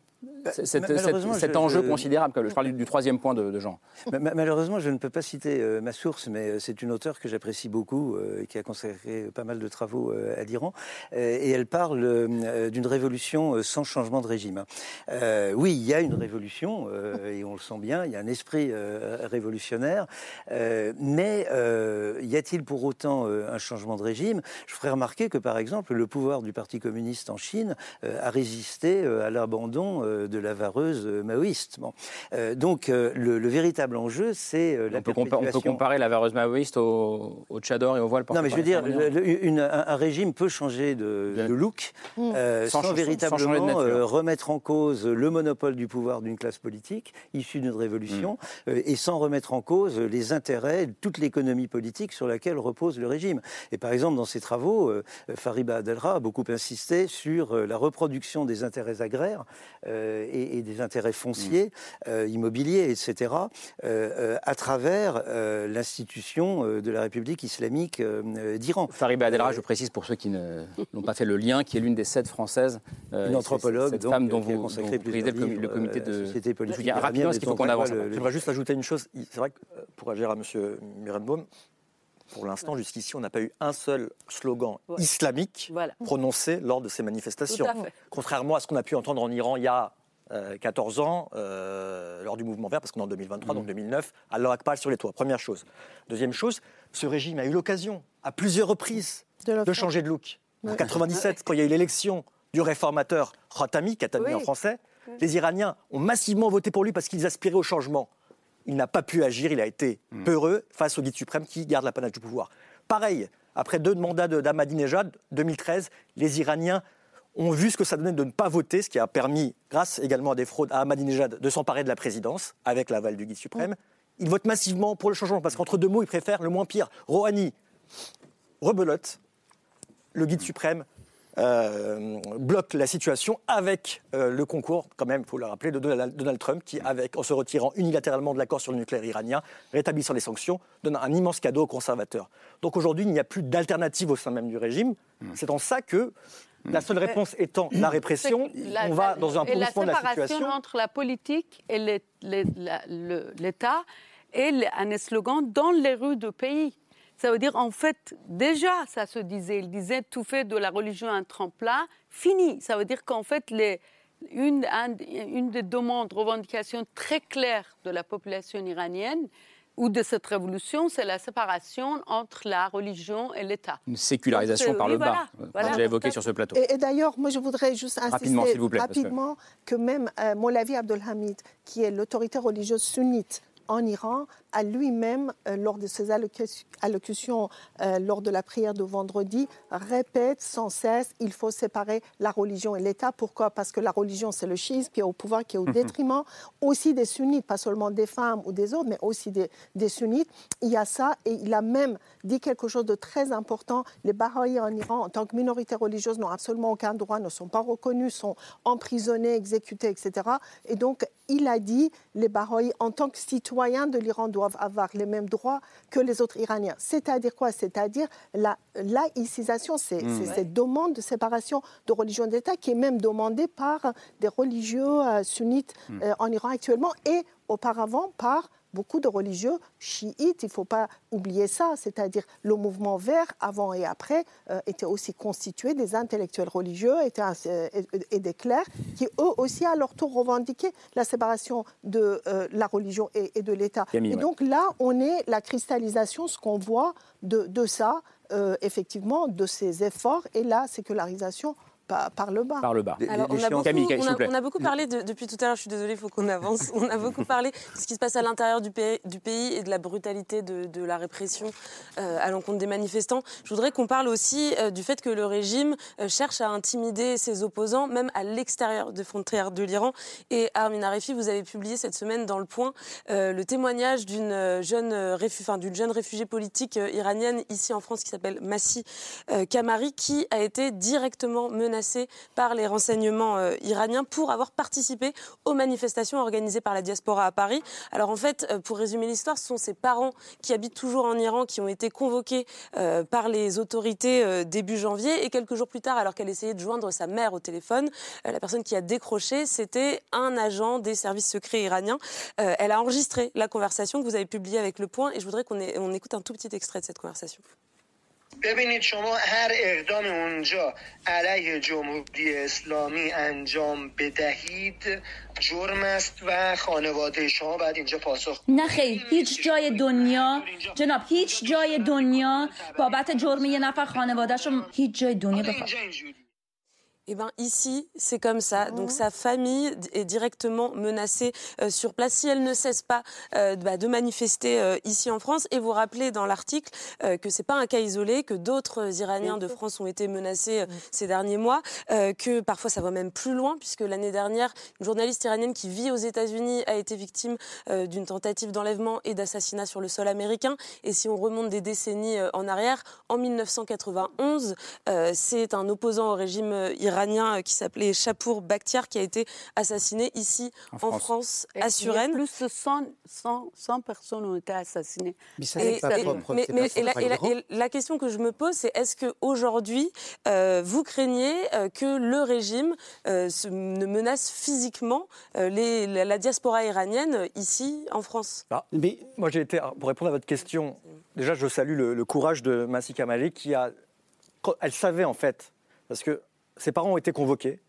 S1: Cet enjeu considérable. Je parle du troisième point de, Jean.
S3: Malheureusement, je ne peux pas citer euh, ma source, mais euh, c'est une auteure que j'apprécie beaucoup euh, et qui a consacré pas mal de travaux à l'Iran. et elle parle d'une révolution sans changement de régime. oui, il y a une révolution, et on le sent bien, il y a un esprit révolutionnaire, mais y a-t-il pour autant un changement de régime? Je ferai remarquer que, par exemple, le pouvoir du Parti communiste en Chine a résisté à l'abandon de la vareuse maoïste. Bon. Euh, donc euh, le, véritable enjeu, c'est euh, la
S1: on peut, on peut comparer la vareuse maoïste au, au tchador et au voile
S3: Non, mais je veux dire, une, un, régime peut changer de, look mmh. sans, véritablement remettre en cause le monopole du pouvoir d'une classe politique issue d'une révolution mmh. et sans remettre en cause les intérêts, toute l'économie politique sur laquelle repose le régime. Et par exemple, dans ses travaux, Fariba Adelra a beaucoup insisté sur la reproduction des intérêts agraires et, des intérêts fonciers, mm. euh, immobiliers, etc., euh, euh, à travers l'institution de la République islamique d'Iran.
S1: Fariba Adelra, je précise pour ceux qui n'ont pas fait le lien, qui est l'une des sept françaises.
S3: Une anthropologue,
S1: cette femme dont vous, dont le, comité de... Société politique. Rapidement, est-ce qu'il faut qu'on avance
S5: J'aimerais juste ajouter une chose. C'est vrai que pour agir à M. Mirenbaum, pour l'instant, jusqu'ici, on n'a pas eu un seul slogan islamique prononcé lors de ces manifestations. Contrairement à ce qu'on a pu entendre en Iran il y a 14 euh, ans euh, lors du mouvement vert, parce qu'on est en 2023, donc 2009, à Akbar sur les toits. Première chose. Deuxième chose, ce régime a eu l'occasion, à plusieurs reprises, de, changer de look. En 97, quand il y a eu l'élection du réformateur Khatami, Khatami en français, les Iraniens ont massivement voté pour lui parce qu'ils aspiraient au changement. Il n'a pas pu agir, il a été hmm. peureux face au guide suprême qui garde la panache du pouvoir. Pareil, après deux mandats d'Ahmadinejad, 2013, les Iraniens ont vu ce que ça donnait de ne pas voter, ce qui a permis, grâce également à des fraudes à Ahmadinejad, de s'emparer de la présidence avec l'aval du guide suprême. Ils votent massivement pour le changement parce qu'entre deux mots, ils préfèrent le moins pire. Rouhani rebelote, le guide suprême euh, bloque la situation avec euh, le concours, quand même, il faut le rappeler, de Donald, Trump, qui, avec, en se retirant unilatéralement de l'accord sur le nucléaire iranien, rétablissant les sanctions, donne un immense cadeau aux conservateurs. Donc aujourd'hui, il n'y a plus d'alternative au sein même du régime. Hmm. C'est en ça que la seule réponse étant la répression, on va dans un pourrissement de la situation.
S6: La séparation entre la politique et l'État est un slogan dans les rues du pays. Ça veut dire, en fait, déjà, ça se disait, il disait tout fait de la religion un tremplin, fini. Ça veut dire qu'en fait, les, une, une des demandes, revendications très claires de la population iranienne, ou de cette révolution, c'est la séparation entre la religion et l'État.
S1: Une sécularisation par le bas, voilà, j'ai évoqué sur ce plateau.
S7: Et, d'ailleurs, moi, je voudrais juste insister rapidement, vous plaît, rapidement que... même euh, Molavi Abdelhamid, qui est l'autorité religieuse sunnite en Iran, a lui-même, euh, lors de ses allocutions euh, lors de la prière de vendredi, répète sans cesse il faut séparer la religion et l'État. Pourquoi? Parce que la religion, c'est le schisme qui est au pouvoir, qui est au mhm. détriment aussi des sunnites, pas seulement des femmes ou des autres, mais aussi des, sunnites. Il y a ça, et il a même dit quelque chose de très important. Les Bahaïs en Iran, en tant que minorité religieuse, n'ont absolument aucun droit, ne sont pas reconnus, sont emprisonnés, exécutés, etc. Et donc, il a dit les Bahaïs, en tant que citoyens de l'Iran, doivent avoir les mêmes droits que les autres Iraniens. C'est-à-dire quoi? C'est-à-dire la laïcisation, c'est mmh. cette demande de séparation de religion d'État qui est même demandée par des religieux euh, sunnites mmh. euh, en Iran actuellement et auparavant par beaucoup de religieux chiites, il ne faut pas oublier ça, c'est-à-dire le mouvement vert, avant et après, euh, était aussi constitué des intellectuels religieux euh, et, des clercs qui, eux aussi, à leur tour, revendiquaient la séparation de euh, la religion et, de l'État. Et donc là, on est la cristallisation, ce qu'on voit de, de ça, effectivement, de ces efforts et la sécularisation par, le bas.
S1: Par le bas.
S9: Alors, on, a beaucoup, on, a, beaucoup parlé depuis tout à l'heure, je suis désolée, il faut qu'on avance. On a beaucoup parlé de ce qui se passe à l'intérieur du pays, du pays et de la brutalité de, la répression euh, à l'encontre des manifestants. Je voudrais qu'on parle aussi euh, du fait que le régime euh, cherche à intimider ses opposants, même à l'extérieur des frontières de l'Iran. Et Armin Arefi, vous avez publié cette semaine dans Le Point le témoignage d'une jeune, d'une jeune réfugiée politique iranienne ici en France qui s'appelle Massi Kamari, qui a été directement menacée par les renseignements euh, iraniens pour avoir participé aux manifestations organisées par la diaspora à Paris. Alors en fait, euh, pour résumer l'histoire, ce sont ses parents qui habitent toujours en Iran qui ont été convoqués euh, par les autorités début janvier et quelques jours plus tard, alors qu'elle essayait de joindre sa mère au téléphone, la personne qui a décroché, c'était un agent des services secrets iraniens. elle a enregistré la conversation que vous avez publiée avec Le Point et je voudrais qu'on on écoute un tout petit extrait de cette conversation.
S11: ببینید شما هر اقدام اونجا علیه جمهوری اسلامی انجام بدهید جرم است و خانواده شما باید اینجا پاسخ
S12: نه خیر هیچ جای دنیا جناب هیچ جای دنیا بابت جرم یه نفر خانوادهشون هیچ جای دنیا بخواد.
S9: Eh bien, ici, c'est comme ça. Donc, sa famille est directement menacée euh, sur place si elle ne cesse pas euh, bah, de manifester euh, ici en France. Et vous rappelez dans l'article que c'est pas un cas isolé, que d'autres Iraniens de France ont été menacés ces derniers mois, que parfois ça va même plus loin, puisque l'année dernière, une journaliste iranienne qui vit aux États-Unis a été victime d'une tentative d'enlèvement et d'assassinat sur le sol américain. Et si on remonte des décennies en arrière, en 1991, c'est un opposant au régime iranien iranien euh, qui s'appelait Chapour Bakhtiar qui a été assassiné ici en, France. à Suresnes.
S6: Plus de 100, 100, personnes ont été assassinées.
S9: Mais, la, question que je me pose, c'est est-ce qu'aujourd'hui, euh, vous craignez euh, que le régime ne menace physiquement les, la, diaspora iranienne ici en France?
S5: Ah, mais Moi, j'ai été, pour répondre à votre question, déjà, je salue le, le courage de Massi Kamali qui a. Elle savait en fait, parce que ses parents ont été convoqués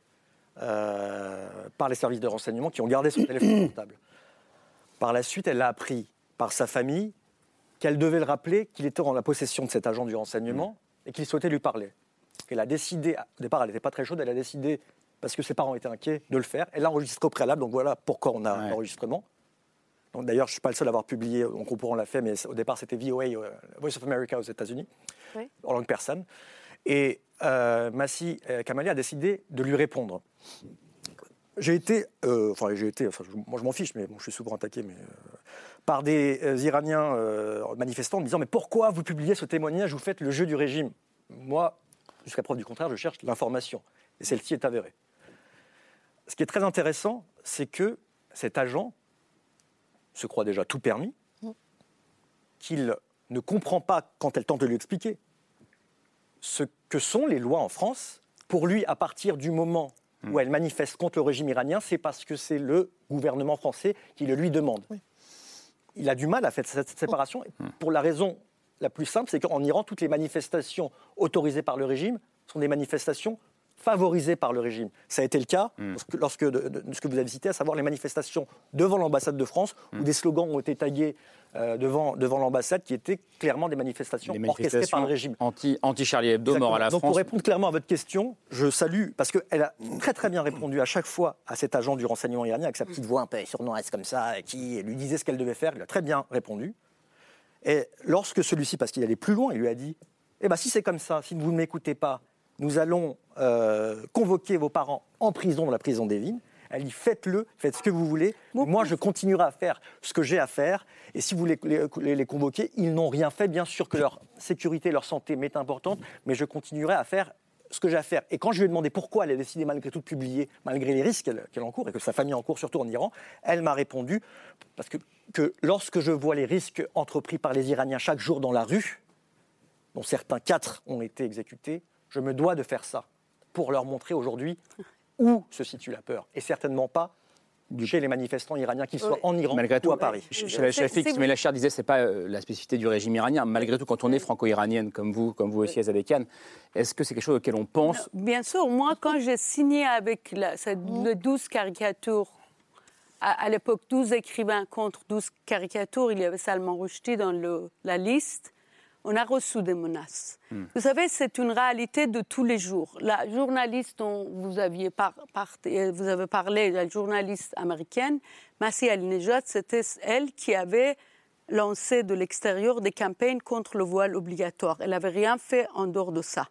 S5: euh, par les services de renseignement qui ont gardé son téléphone portable. Par la suite, elle a appris par sa famille qu'elle devait le rappeler qu'il était en la possession de cet agent du renseignement et qu'il souhaitait lui parler. Elle a décidé, au départ, elle n'était pas très chaude, elle a décidé, parce que ses parents étaient inquiets, de le faire. Elle l'a enregistré au préalable, donc voilà pourquoi on a l'enregistrement. D'ailleurs, je ne suis pas le seul à avoir publié, donc on l'a fait, mais au départ, c'était VOA, euh, Voice of America aux États-Unis, en langue persane. Et euh, Massi euh, Kamali a décidé de lui répondre. J'ai été, euh, enfin j'ai été, moi je m'en fiche, mais je suis souvent attaqué, mais par des Iraniens manifestants en me disant mais pourquoi vous publiez ce témoignage, vous faites le jeu du régime? Moi, jusqu'à preuve du contraire, je cherche l'information et celle-ci est avérée. Ce qui est très intéressant, c'est que cet agent se croit déjà tout permis, qu'il ne comprend pas quand elle tente de lui expliquer ce que sont les lois en France. Pour lui, à partir du moment où hmm. elle manifeste contre le régime iranien, c'est parce que c'est le gouvernement français qui le lui demande. Il a du mal à faire cette séparation hmm. pour la raison la plus simple, c'est qu'en Iran, toutes les manifestations autorisées par le régime sont des manifestations favorisées par le régime. Ça a été le cas hmm. lorsque, de, ce que vous avez cité, à savoir les manifestations devant l'ambassade de France, où des slogans ont été tagués euh, devant, devant l'ambassade qui étaient clairement des manifestations, orchestrées par le régime.
S1: Anti, anti-Charlie Hebdo, mort à la
S5: Donc,
S1: France.
S5: Pour répondre clairement à votre question, je salue, parce qu'elle a très très bien répondu à chaque fois à cet agent du renseignement iranien, avec sa petite voix un peu sournoise comme ça, qui lui disait ce qu'elle devait faire. Il a très bien répondu. Et lorsque celui-ci, parce qu'il allait plus loin, il lui a dit Eh bien, si c'est comme ça, si vous ne m'écoutez pas, nous allons euh, convoquer vos parents en prison, dans la prison des Vignes. Elle dit faites-le, faites ce que vous voulez. Moi, je continuerai à faire ce que j'ai à faire. Et si vous les, les, convoquez, ils n'ont rien fait. Bien sûr que leur sécurité, leur santé m'est importante, mais je continuerai à faire ce que j'ai à faire. Et quand je lui ai demandé pourquoi elle a décidé malgré tout de publier, malgré les risques qu'elle encourt et que sa famille encourt, surtout en Iran, elle m'a répondu parce que, que lorsque je vois les risques entrepris par les Iraniens chaque jour dans la rue, dont certains quatre ont été exécutés, je me dois de faire ça pour leur montrer aujourd'hui où se situe la peur, et certainement pas chez les manifestants iraniens, qu'ils soient en Iran Malgré ou à Paris.
S1: Chez la chef mais la chair disait c'est pas euh, la spécificité du régime iranien. Malgré tout, quand on est franco-iranienne comme vous, comme vous aussi, Azadekan, est-ce que c'est quelque chose auquel on pense
S6: Bien sûr. Moi, quand j'ai signé avec la, le 12 caricatures, à, l'époque 12 écrivains contre 12 caricatures, il y avait Salman Rushdie dans le, la liste on a reçu des menaces. Hmm. Vous savez, c'est une réalité de tous les jours. La journaliste dont vous, aviez euh, vous avez parlé, la journaliste américaine, Massi Alinejad, c'était elle qui avait lancé de l'extérieur des campagnes contre le voile obligatoire. Elle n'avait rien fait en dehors de ça.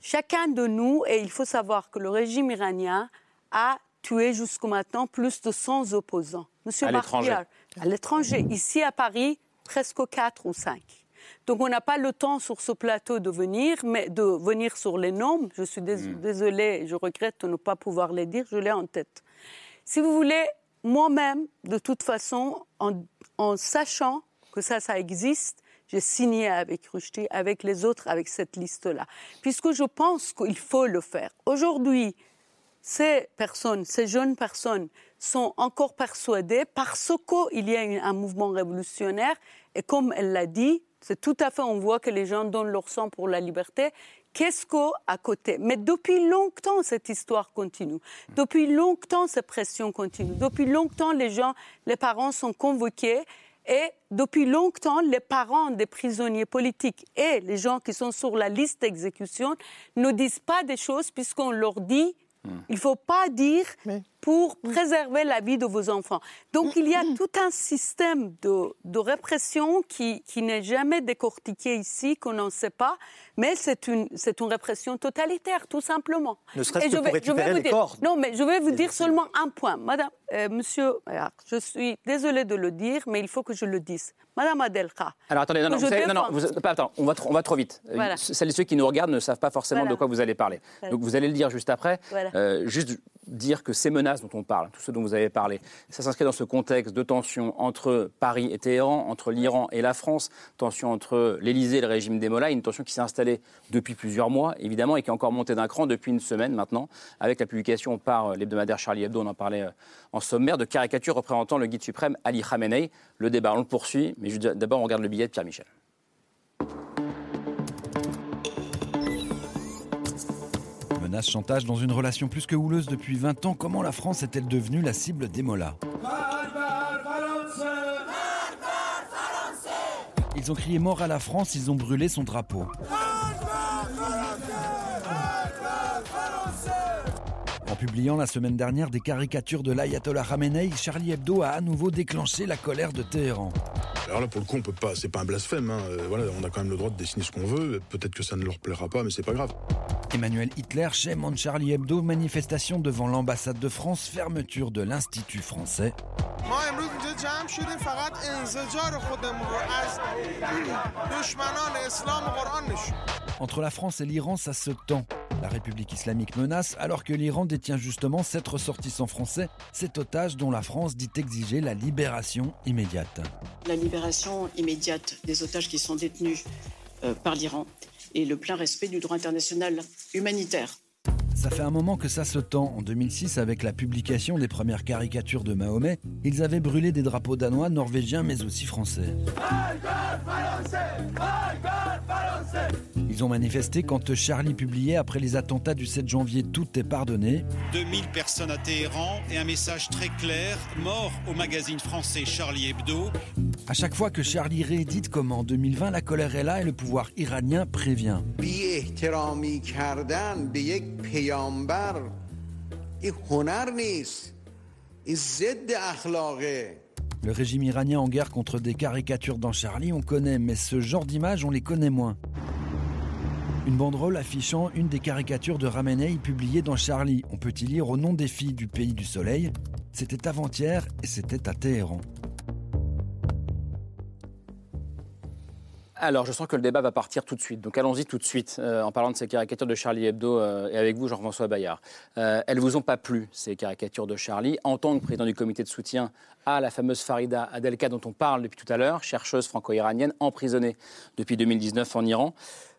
S6: Chacun de nous, et il faut savoir que le régime iranien a tué jusqu'au maintenant plus de 100 opposants.
S1: Monsieur à l'étranger.
S6: À l'étranger. Ici à Paris, presque 4 ou 5. Donc on n'a pas le temps sur ce plateau de venir, mais de venir sur les normes. Je suis
S1: Hmm.
S6: désolée, je regrette de ne pas pouvoir les dire, je l'ai en tête. Si vous voulez, moi-même, de toute façon, en, en sachant que ça, ça existe, j'ai signé avec Rushdie, avec les autres, avec cette liste-là. Puisque je pense qu'il faut le faire. Aujourd'hui, ces personnes, ces jeunes personnes, sont encore persuadées parce qu'il y a un mouvement révolutionnaire. Et comme elle l'a dit, c'est tout à fait, on voit que les gens donnent leur sang pour la liberté. Qu'est-ce qu'à côté? Mais depuis longtemps, cette histoire continue. Depuis longtemps, ces pressions continuent. Depuis longtemps, les gens, les parents sont convoqués. Et depuis longtemps, les parents des prisonniers politiques et les gens qui sont sur la liste d'exécution ne disent pas des choses puisqu'on leur dit il ne faut pas dire pour préserver la vie de vos enfants. Donc il y a tout un système de, de répression qui, qui n'est jamais décortiqué ici, qu'on n'en sait pas, mais c'est une, c'est une répression totalitaire, tout simplement.
S5: Ne serait-ce que
S6: je
S5: pour
S6: vais- je vais
S5: récupérer
S6: vous
S5: les
S6: dire-
S5: corps.
S6: Non, mais je vais vous dire seulement un point. Madame, euh, monsieur, je suis désolée de le dire, mais il faut que je le dise. Madame Adelka.
S1: Alors attendez, non, non, vous savez- non, non, vous- pas, attends, on va, trop, on va trop vite. Euh,
S6: Voilà.
S1: Celles et ceux qui nous regardent ne savent pas forcément
S6: Voilà.
S1: de quoi vous allez parler.
S6: Voilà.
S1: Donc vous allez le dire juste après. Euh, juste dire que ces menaces dont on parle, tout ce dont vous avez parlé, ça s'inscrit dans ce contexte de tension entre Paris et Téhéran, entre l'Iran et la France, tension entre l'Élysée et le régime des Mollahs, une tension qui s'est installée depuis plusieurs mois, évidemment, et qui est encore montée d'un cran depuis une semaine maintenant, avec la publication par euh, l'hebdomadaire Charlie Hebdo, on en parlait euh, en sommaire, de caricatures représentant le guide suprême Ali Khamenei. Le débat, on le poursuit, mais d'abord on regarde le billet de Pierre Michel.
S13: Menace chantage dans une relation plus que houleuse depuis 20 ans, comment la France est-elle devenue la cible des mollahs? Ils ont crié mort à la France, ils ont brûlé son drapeau. En publiant la semaine dernière des caricatures de l'ayatollah Khamenei, Charlie Hebdo a à nouveau déclenché la colère de Téhéran.
S14: Alors là, pour le coup, on peut pas, c'est pas un blasphème. Hein. Euh, voilà, on a quand même le droit de dessiner ce qu'on veut. Peut-être que ça ne leur plaira pas, mais c'est pas grave.
S13: Emmanuel Hitler, chaîne Charlie Hebdo, manifestation devant l'ambassade de France, fermeture de l'Institut français. Entre la France et l'Iran, ça se tend. La République islamique menace alors que l'Iran détient justement sept ressortissants français, cet otage dont la France dit exiger la libération immédiate.
S15: la libération immédiate des otages qui sont détenus euh, par l'Iran et le plein respect du droit international humanitaire.
S13: Ça fait un moment que ça se tend. En 2006, avec la publication des premières caricatures de Mahomet, ils avaient brûlé des drapeaux danois, norvégiens, mais aussi français. Ils ont manifesté quand Charlie publiait après les attentats du 7 janvier Tout est pardonné.
S16: 2000 personnes à Téhéran et un message très clair, mort au magazine français Charlie Hebdo.
S13: À chaque fois que Charlie réédite comme en 2020, la colère est là et le pouvoir iranien prévient. Le régime iranien en guerre contre des caricatures dans Charlie, on connaît, mais ce genre d'images, on les connaît moins. Une banderole affichant une des caricatures de Ramenei publiée dans Charlie. On peut y lire au nom des filles du pays du soleil. C'était avant-hier et c'était à Téhéran.
S1: Alors, je sens que le débat va partir tout de suite. Donc, allons-y tout de suite euh, en parlant de ces caricatures de Charlie Hebdo euh, et avec vous, Jean-François Bayard. Euh, elles vous ont pas plu, ces caricatures de Charlie, en tant que président du comité de soutien à la fameuse Farida Adelka dont on parle depuis tout à l'heure, chercheuse franco-iranienne emprisonnée depuis 2019 en Iran.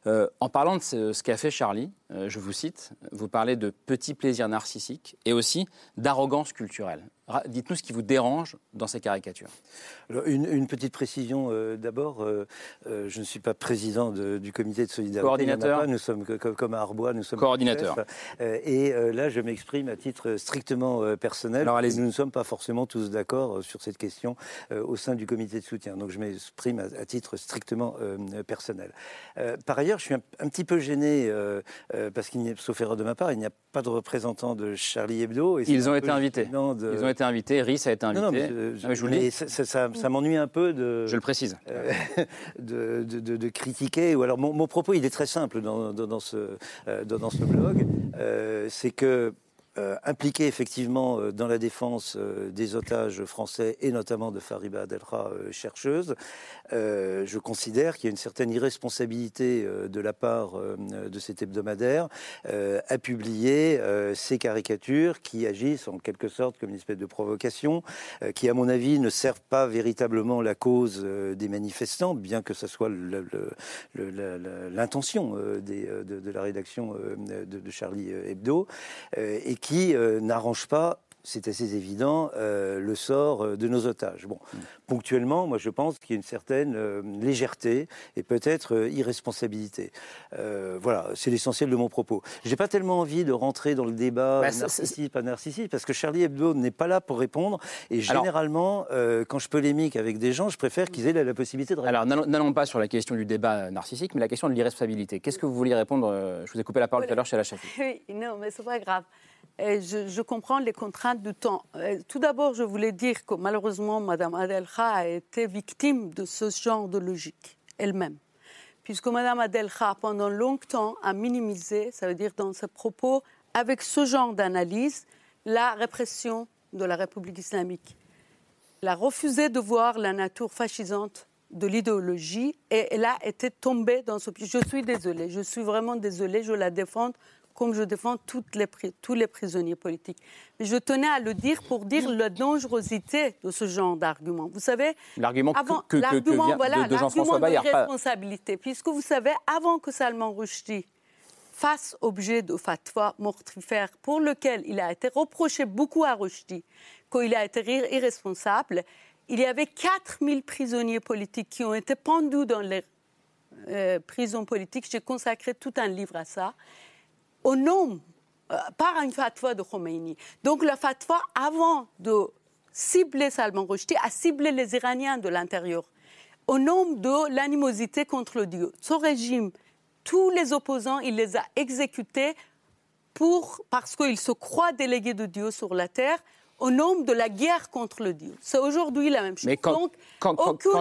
S1: Euh, en parlant de ce, qu'a fait Charlie, euh, je vous cite, vous parlez de petits plaisirs narcissiques et aussi d'arrogance culturelle. Dites-nous ce qui vous dérange dans ces caricatures.
S3: Une, une petite précision euh, d'abord. euh, euh, je ne suis pas président de- du comité de solidarité.
S1: Coordinateur.
S3: Pas, Nous sommes comme, comme à Arbois, nous sommes
S1: Coordinateur.
S3: et là, je m'exprime à titre strictement personnel.
S1: Alors,
S3: nous ne sommes pas forcément tous d'accord sur cette question au sein du comité de soutien. Donc, je m'exprime à, à titre strictement personnel. Par ailleurs, je suis un, un petit peu gêné parce qu'il n'y a, sauf erreur de ma part, il n'y a pas de représentant de Charlie Hebdo. et
S1: Ils ont été invités.
S3: de-
S1: Ils ont été invités. Rhys a été invité.
S3: non, non, mais,
S1: Ah, mais je
S3: mais ça, ça- ça- ça m'ennuie un peu de.
S1: Je le précise.
S3: euh, de, de- de- de critiquer. Ou alors, mon, mon propos, il est très simple dans, dans- dans ce, euh, dans, dans ce blog. Euh, c'est que impliqué effectivement euh, dans la défense des otages français et notamment de Fariba Adelra, chercheuse. je considère qu'il y a une certaine irresponsabilité de la part de cet hebdomadaire à publier ces caricatures qui agissent en quelque sorte comme une espèce de provocation, qui à mon avis ne servent pas véritablement la cause des manifestants, bien que ce soit l'intention de, de, la rédaction de, de Charlie Hebdo, et qui n'arrange pas c'est assez évident, euh, le sort euh, de nos otages. Bon, mm. ponctuellement, moi je pense qu'il y a une certaine euh, légèreté et peut-être irresponsabilité. voilà, c'est l'essentiel de mon propos. J'ai pas tellement envie de rentrer dans le débat bah, narcissique, pas narcissique, parce que Charlie Hebdo n'est pas là pour répondre. Et généralement, quand je polémique avec des gens, je préfère qu'ils aient la, possibilité de répondre.
S1: Alors, n'allons pas sur la question du débat narcissique, mais la question de l'irresponsabilité. Qu'est-ce que vous vouliez répondre Je vous ai coupé la parole tout à l'heure chez la chef.
S6: Oui, non, mais c'est pas grave je, comprends les contraintes du temps. Tout d'abord, je voulais dire que malheureusement, Mme Adelha a été victime de ce genre de logique elle-même. Puisque Mme Adelha, pendant longtemps, a minimisé, ça veut dire dans ses propos, avec ce genre d'analyse, la répression de la République islamique. Elle a refusé de voir la nature fascisante de l'idéologie et elle a été tombée dans ce... Je suis désolée, je suis vraiment désolée, je la défends comme je défends toutes les, tous les prisonniers politiques. Mais je tenais à le dire pour dire la dangerosité de ce genre d'argument. Vous savez,
S1: l'argument que, que, que, vient
S6: voilà,
S1: de, Jean-François Bayard.
S6: responsabilité, puisque vous savez, avant que Salman Rushdie fasse objet de fatwa mortifère pour lequel il a été reproché beaucoup à Rushdie, qu'il a été irresponsable, il y avait 4000 prisonniers politiques qui ont été pendus dans les euh, prisons politiques. J'ai consacré tout un livre à ça au nom, euh, par une fatwa de Khomeini. Donc la fatwa, avant de cibler Salman Rushdie, a ciblé les Iraniens de l'intérieur, au nom de l'animosité contre le Dieu. Ce régime, tous les opposants, il les a exécutés pour, parce qu'ils se croient délégués de Dieu sur la terre, au nom de la guerre contre le Dieu. C'est aujourd'hui la même chose.
S1: Mais quand,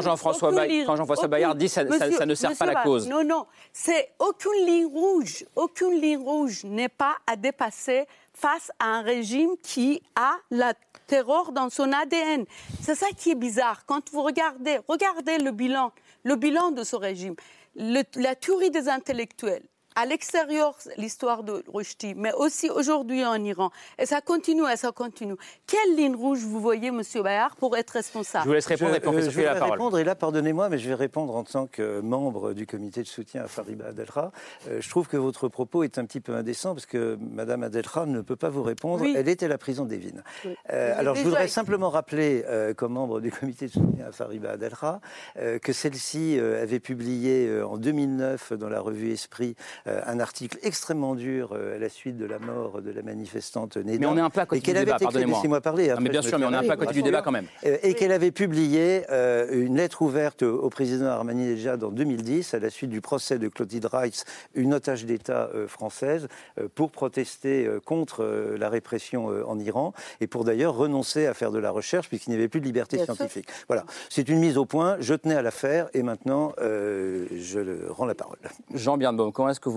S1: Jean-François Bayard dit ça, ça, ne sert pas la cause.
S6: Non, non, c'est aucune ligne rouge. Aucune ligne rouge n'est pas à dépasser face à un régime qui a la terreur dans son ADN. C'est ça qui est bizarre. Quand vous regardez, regardez le bilan, le bilan de ce régime, la tuerie des intellectuels, à l'extérieur l'histoire de Rushdie, mais aussi aujourd'hui en Iran. Et ça continue et ça continue. Quelle ligne rouge vous voyez, Monsieur Bayard, pour être responsable?
S1: Je vous laisse répondre
S3: et je, je vais la parole. répondre, et là, pardonnez-moi, mais je vais répondre en tant que membre du comité de soutien à Fariba Adelra. Euh, je trouve que votre propos est un petit peu indécent parce que Madame Adelra ne peut pas vous répondre. Elle était à la prison d'Evin. Euh, alors, je voudrais simplement rappeler, euh, comme membre du comité de soutien à Fariba Adelra, que celle-ci avait publié en 2009 dans la revue Esprit euh, un article extrêmement dur euh, à la suite de la mort de la manifestante Neda.
S1: Mais on est un peu à côté du débat, pardonnez-moi.
S3: Laissez-moi parler.
S1: mais bien sûr, mais on est un peu à côté du débat quand même.
S3: Euh, et qu'elle avait publié une lettre ouverte au président Ahmadinejad en 2010 à la suite du procès de Clotilde Rice, une otage d'État française, pour protester contre la répression en Iran et pour d'ailleurs renoncer à faire de la recherche puisqu'il n'y avait plus de liberté scientifique. Voilà, c'est une mise au point. Je tenais à la faire et maintenant je rends la parole.
S1: Jean Birnbaum, comment est-ce que vous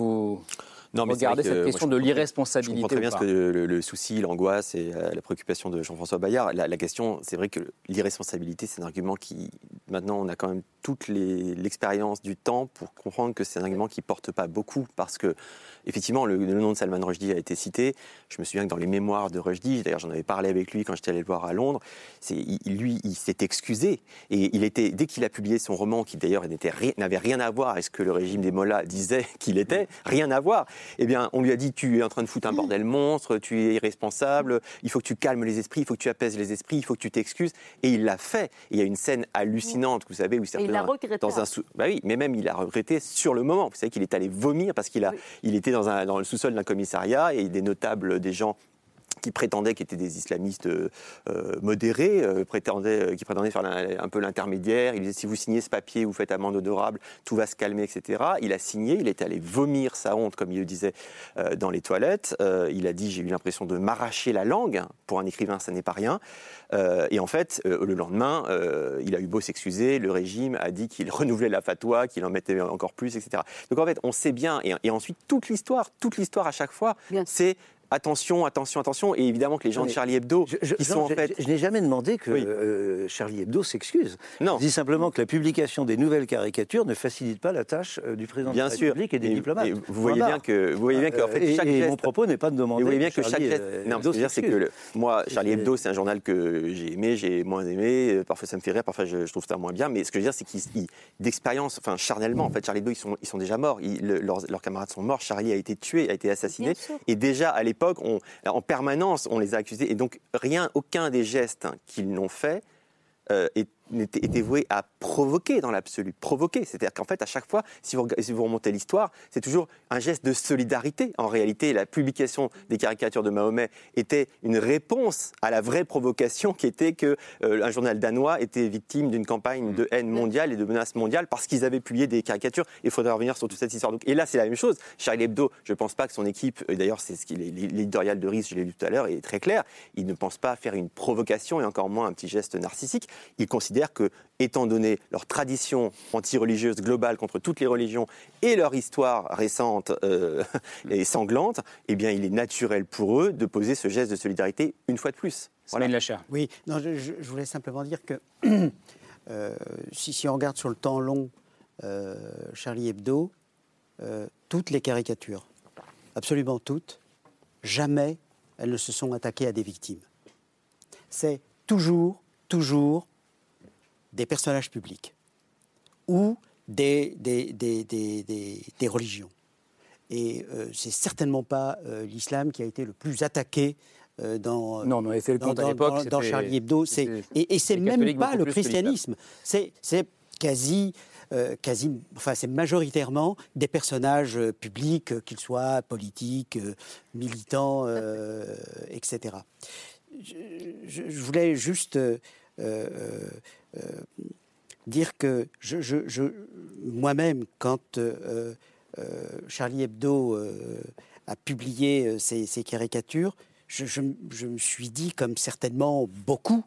S1: non, mais Regardez cette question de l'irresponsabilité. Je
S10: comprends très bien ce que le, souci, l'angoisse et euh, la préoccupation de Jean-François Bayard. La, question, c'est vrai que l'irresponsabilité, c'est un argument qui, maintenant, on a quand même toute l'expérience du temps pour comprendre que c'est un argument qui porte pas beaucoup parce que effectivement, le, nom de Salman Rushdie a été cité. Je me souviens que dans les mémoires de Rushdie, d'ailleurs j'en avais parlé avec lui quand j'étais allé le voir à Londres, il, lui, il s'est excusé. Et il était, dès qu'il a publié son roman, qui d'ailleurs n'avait rien à voir avec ce que le régime des Mollahs disait qu'il était, rien à voir, eh bien, on lui a dit Tu es en train de foutre un bordel monstre, tu es irresponsable, il faut que tu calmes les esprits, il faut que tu apaises les esprits, il faut que tu t'excuses. Et il l'a fait. il y a une scène hallucinante, vous savez, où
S6: il a regretté.
S10: Dans un bah oui, mais même il a regretté sur le moment. Vous savez qu'il est allé vomir parce qu'il a, il était dans, dans le sous-sol d'un commissariat et des notables, des gens qui prétendaient qu'ils étaient des islamistes euh, modérés, euh, prétendaient, qui prétendaient faire un, peu l'intermédiaire. Il disait si vous signez ce papier, vous faites amende honorable, tout va se calmer, etc. Il a signé, il est allé vomir sa honte, comme il le disait, euh, dans les toilettes. il a dit j'ai eu l'impression de m'arracher la langue. Pour un écrivain, ça n'est pas rien. et en fait, le lendemain, il a eu beau s'excuser, le régime a dit qu'il renouvelait la fatwa, qu'il en mettait encore plus, etc. Donc en fait, on sait bien, et, et ensuite toute l'histoire, toute l'histoire à chaque fois, c'est attention, attention, attention. Et évidemment que les gens de Charlie Hebdo,
S3: je,
S10: qui sont en fait.
S3: Je, n'ai jamais demandé que euh, Charlie Hebdo s'excuse.
S10: Non.
S3: Je dis simplement que la publication des nouvelles caricatures ne facilite pas la tâche euh, du président
S10: bien
S3: de la
S10: sûr.
S3: République et des diplomates.
S10: Et vous voyez bien que, vous voyez bien qu'en fait,
S3: et,
S10: chaque
S3: et
S10: geste.
S3: mon propos n'est pas de demander.
S10: Et vous voyez bien que
S3: Charlie,
S10: chaque geste.
S3: euh,
S10: non, ce que je veux dire, c'est que le- moi, Charlie Hebdo, c'est un journal que j'ai aimé, j'ai moins aimé. euh, Parfois, ça me fait rire, parfois, je, je trouve ça moins bien. Mais ce que je veux dire, c'est qu'ils, ils- d'expérience, enfin, charnellement, en fait, Charlie Hebdo, ils sont, ils sont déjà morts. Ils- le- leurs, leurs camarades sont morts. Charlie a été tué, a été assassiné. Et déjà, à l'époque, en permanence, on les a accusés. Et donc, rien, aucun des gestes qu'ils n'ont fait euh, est- était voué à provoquer dans l'absolu. Provoquer. C'est-à-dire qu'en fait, à chaque fois, si vous, rega- si vous remontez l'histoire, c'est toujours un geste de solidarité. En réalité, la publication des caricatures de Mahomet était une réponse à la vraie provocation qui était que euh, un journal danois était victime d'une campagne de haine mondiale et de menaces mondiales parce qu'ils avaient publié des caricatures. Il faudrait revenir sur toute cette histoire. Donc, et là, c'est la même chose. Charlie Hebdo, je ne pense pas que son équipe, et d'ailleurs, c'est ce qu'il est, l'éditorial de Riz, je l'ai lu tout à l'heure, est très clair. Il ne pense pas faire une provocation et encore moins un petit geste narcissique. Il considère que, étant donné leur tradition anti-religieuse globale contre toutes les religions et leur histoire récente euh, et sanglante, eh bien, il est naturel pour eux de poser ce geste de solidarité une fois de plus. Voilà.
S8: Oui, non, je, je- je voulais simplement dire que euh, si, si on regarde sur le temps long euh, Charlie Hebdo, euh, toutes les caricatures, absolument toutes, jamais elles ne se sont attaquées à des victimes. C'est toujours, toujours des personnages publics ou des, des, des, des- des- religions. Et euh, c'est certainement pas euh, l'islam qui a été le plus attaqué euh, dans,
S1: Non, mais on avait fait le
S8: dans, dans- dans- dans Charlie Hebdo. C'est, et, et c'est même pas le christianisme. C'est, c'est quasi, euh, quasi, enfin c'est majoritairement des personnages euh, publics, euh, qu'ils soient politiques, euh, militants, euh, etc. Je, voulais juste euh, euh, euh, dire que je, je- je- moi-même, quand euh, euh, Charlie Hebdo euh, a publié euh, ces caricatures, je, me suis dit, comme certainement beaucoup,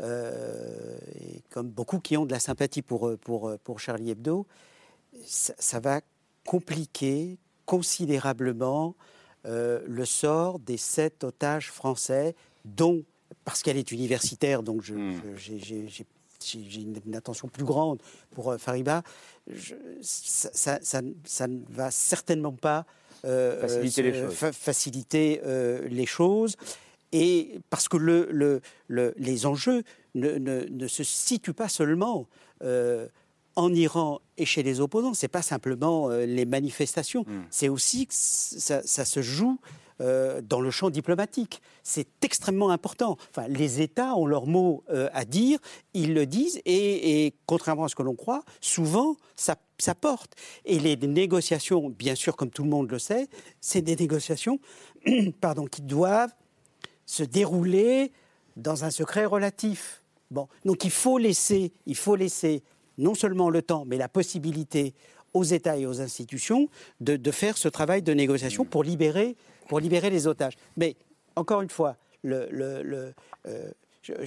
S8: euh, et comme beaucoup qui ont de la sympathie pour, euh, pour, euh, pour Charlie Hebdo, ça, ça va compliquer considérablement euh, le sort des sept otages français, dont, parce qu'elle est universitaire, donc je- je- j'ai- j'ai une, une attention plus grande pour euh, Fariba, je- ça, ça- ça- ça ne va certainement pas euh,
S1: Faciliter
S8: euh,
S1: les
S8: se-
S1: choses.
S8: fa- faciliter les choses. Et parce que le, le- le- les enjeux ne, ne- ne se situent pas seulement en Iran et chez les opposants. C'est pas simplement les manifestations. C'est aussi que ça, ça se joue euh, dans le champ diplomatique. C'est extrêmement important. Enfin, les États ont leur mot euh, à dire, ils le disent, et, contrairement à ce que l'on croit, souvent ça, porte. Et les négociations, bien sûr, comme tout le monde le sait, c'est des négociations pardon, qui doivent se dérouler dans un secret relatif. Bon, donc il faut laisser, il faut laisser non seulement le temps, mais la possibilité aux États et aux institutions de faire ce travail de négociation pour libérer, pour libérer les otages. Mais encore une fois, le, le- le, euh,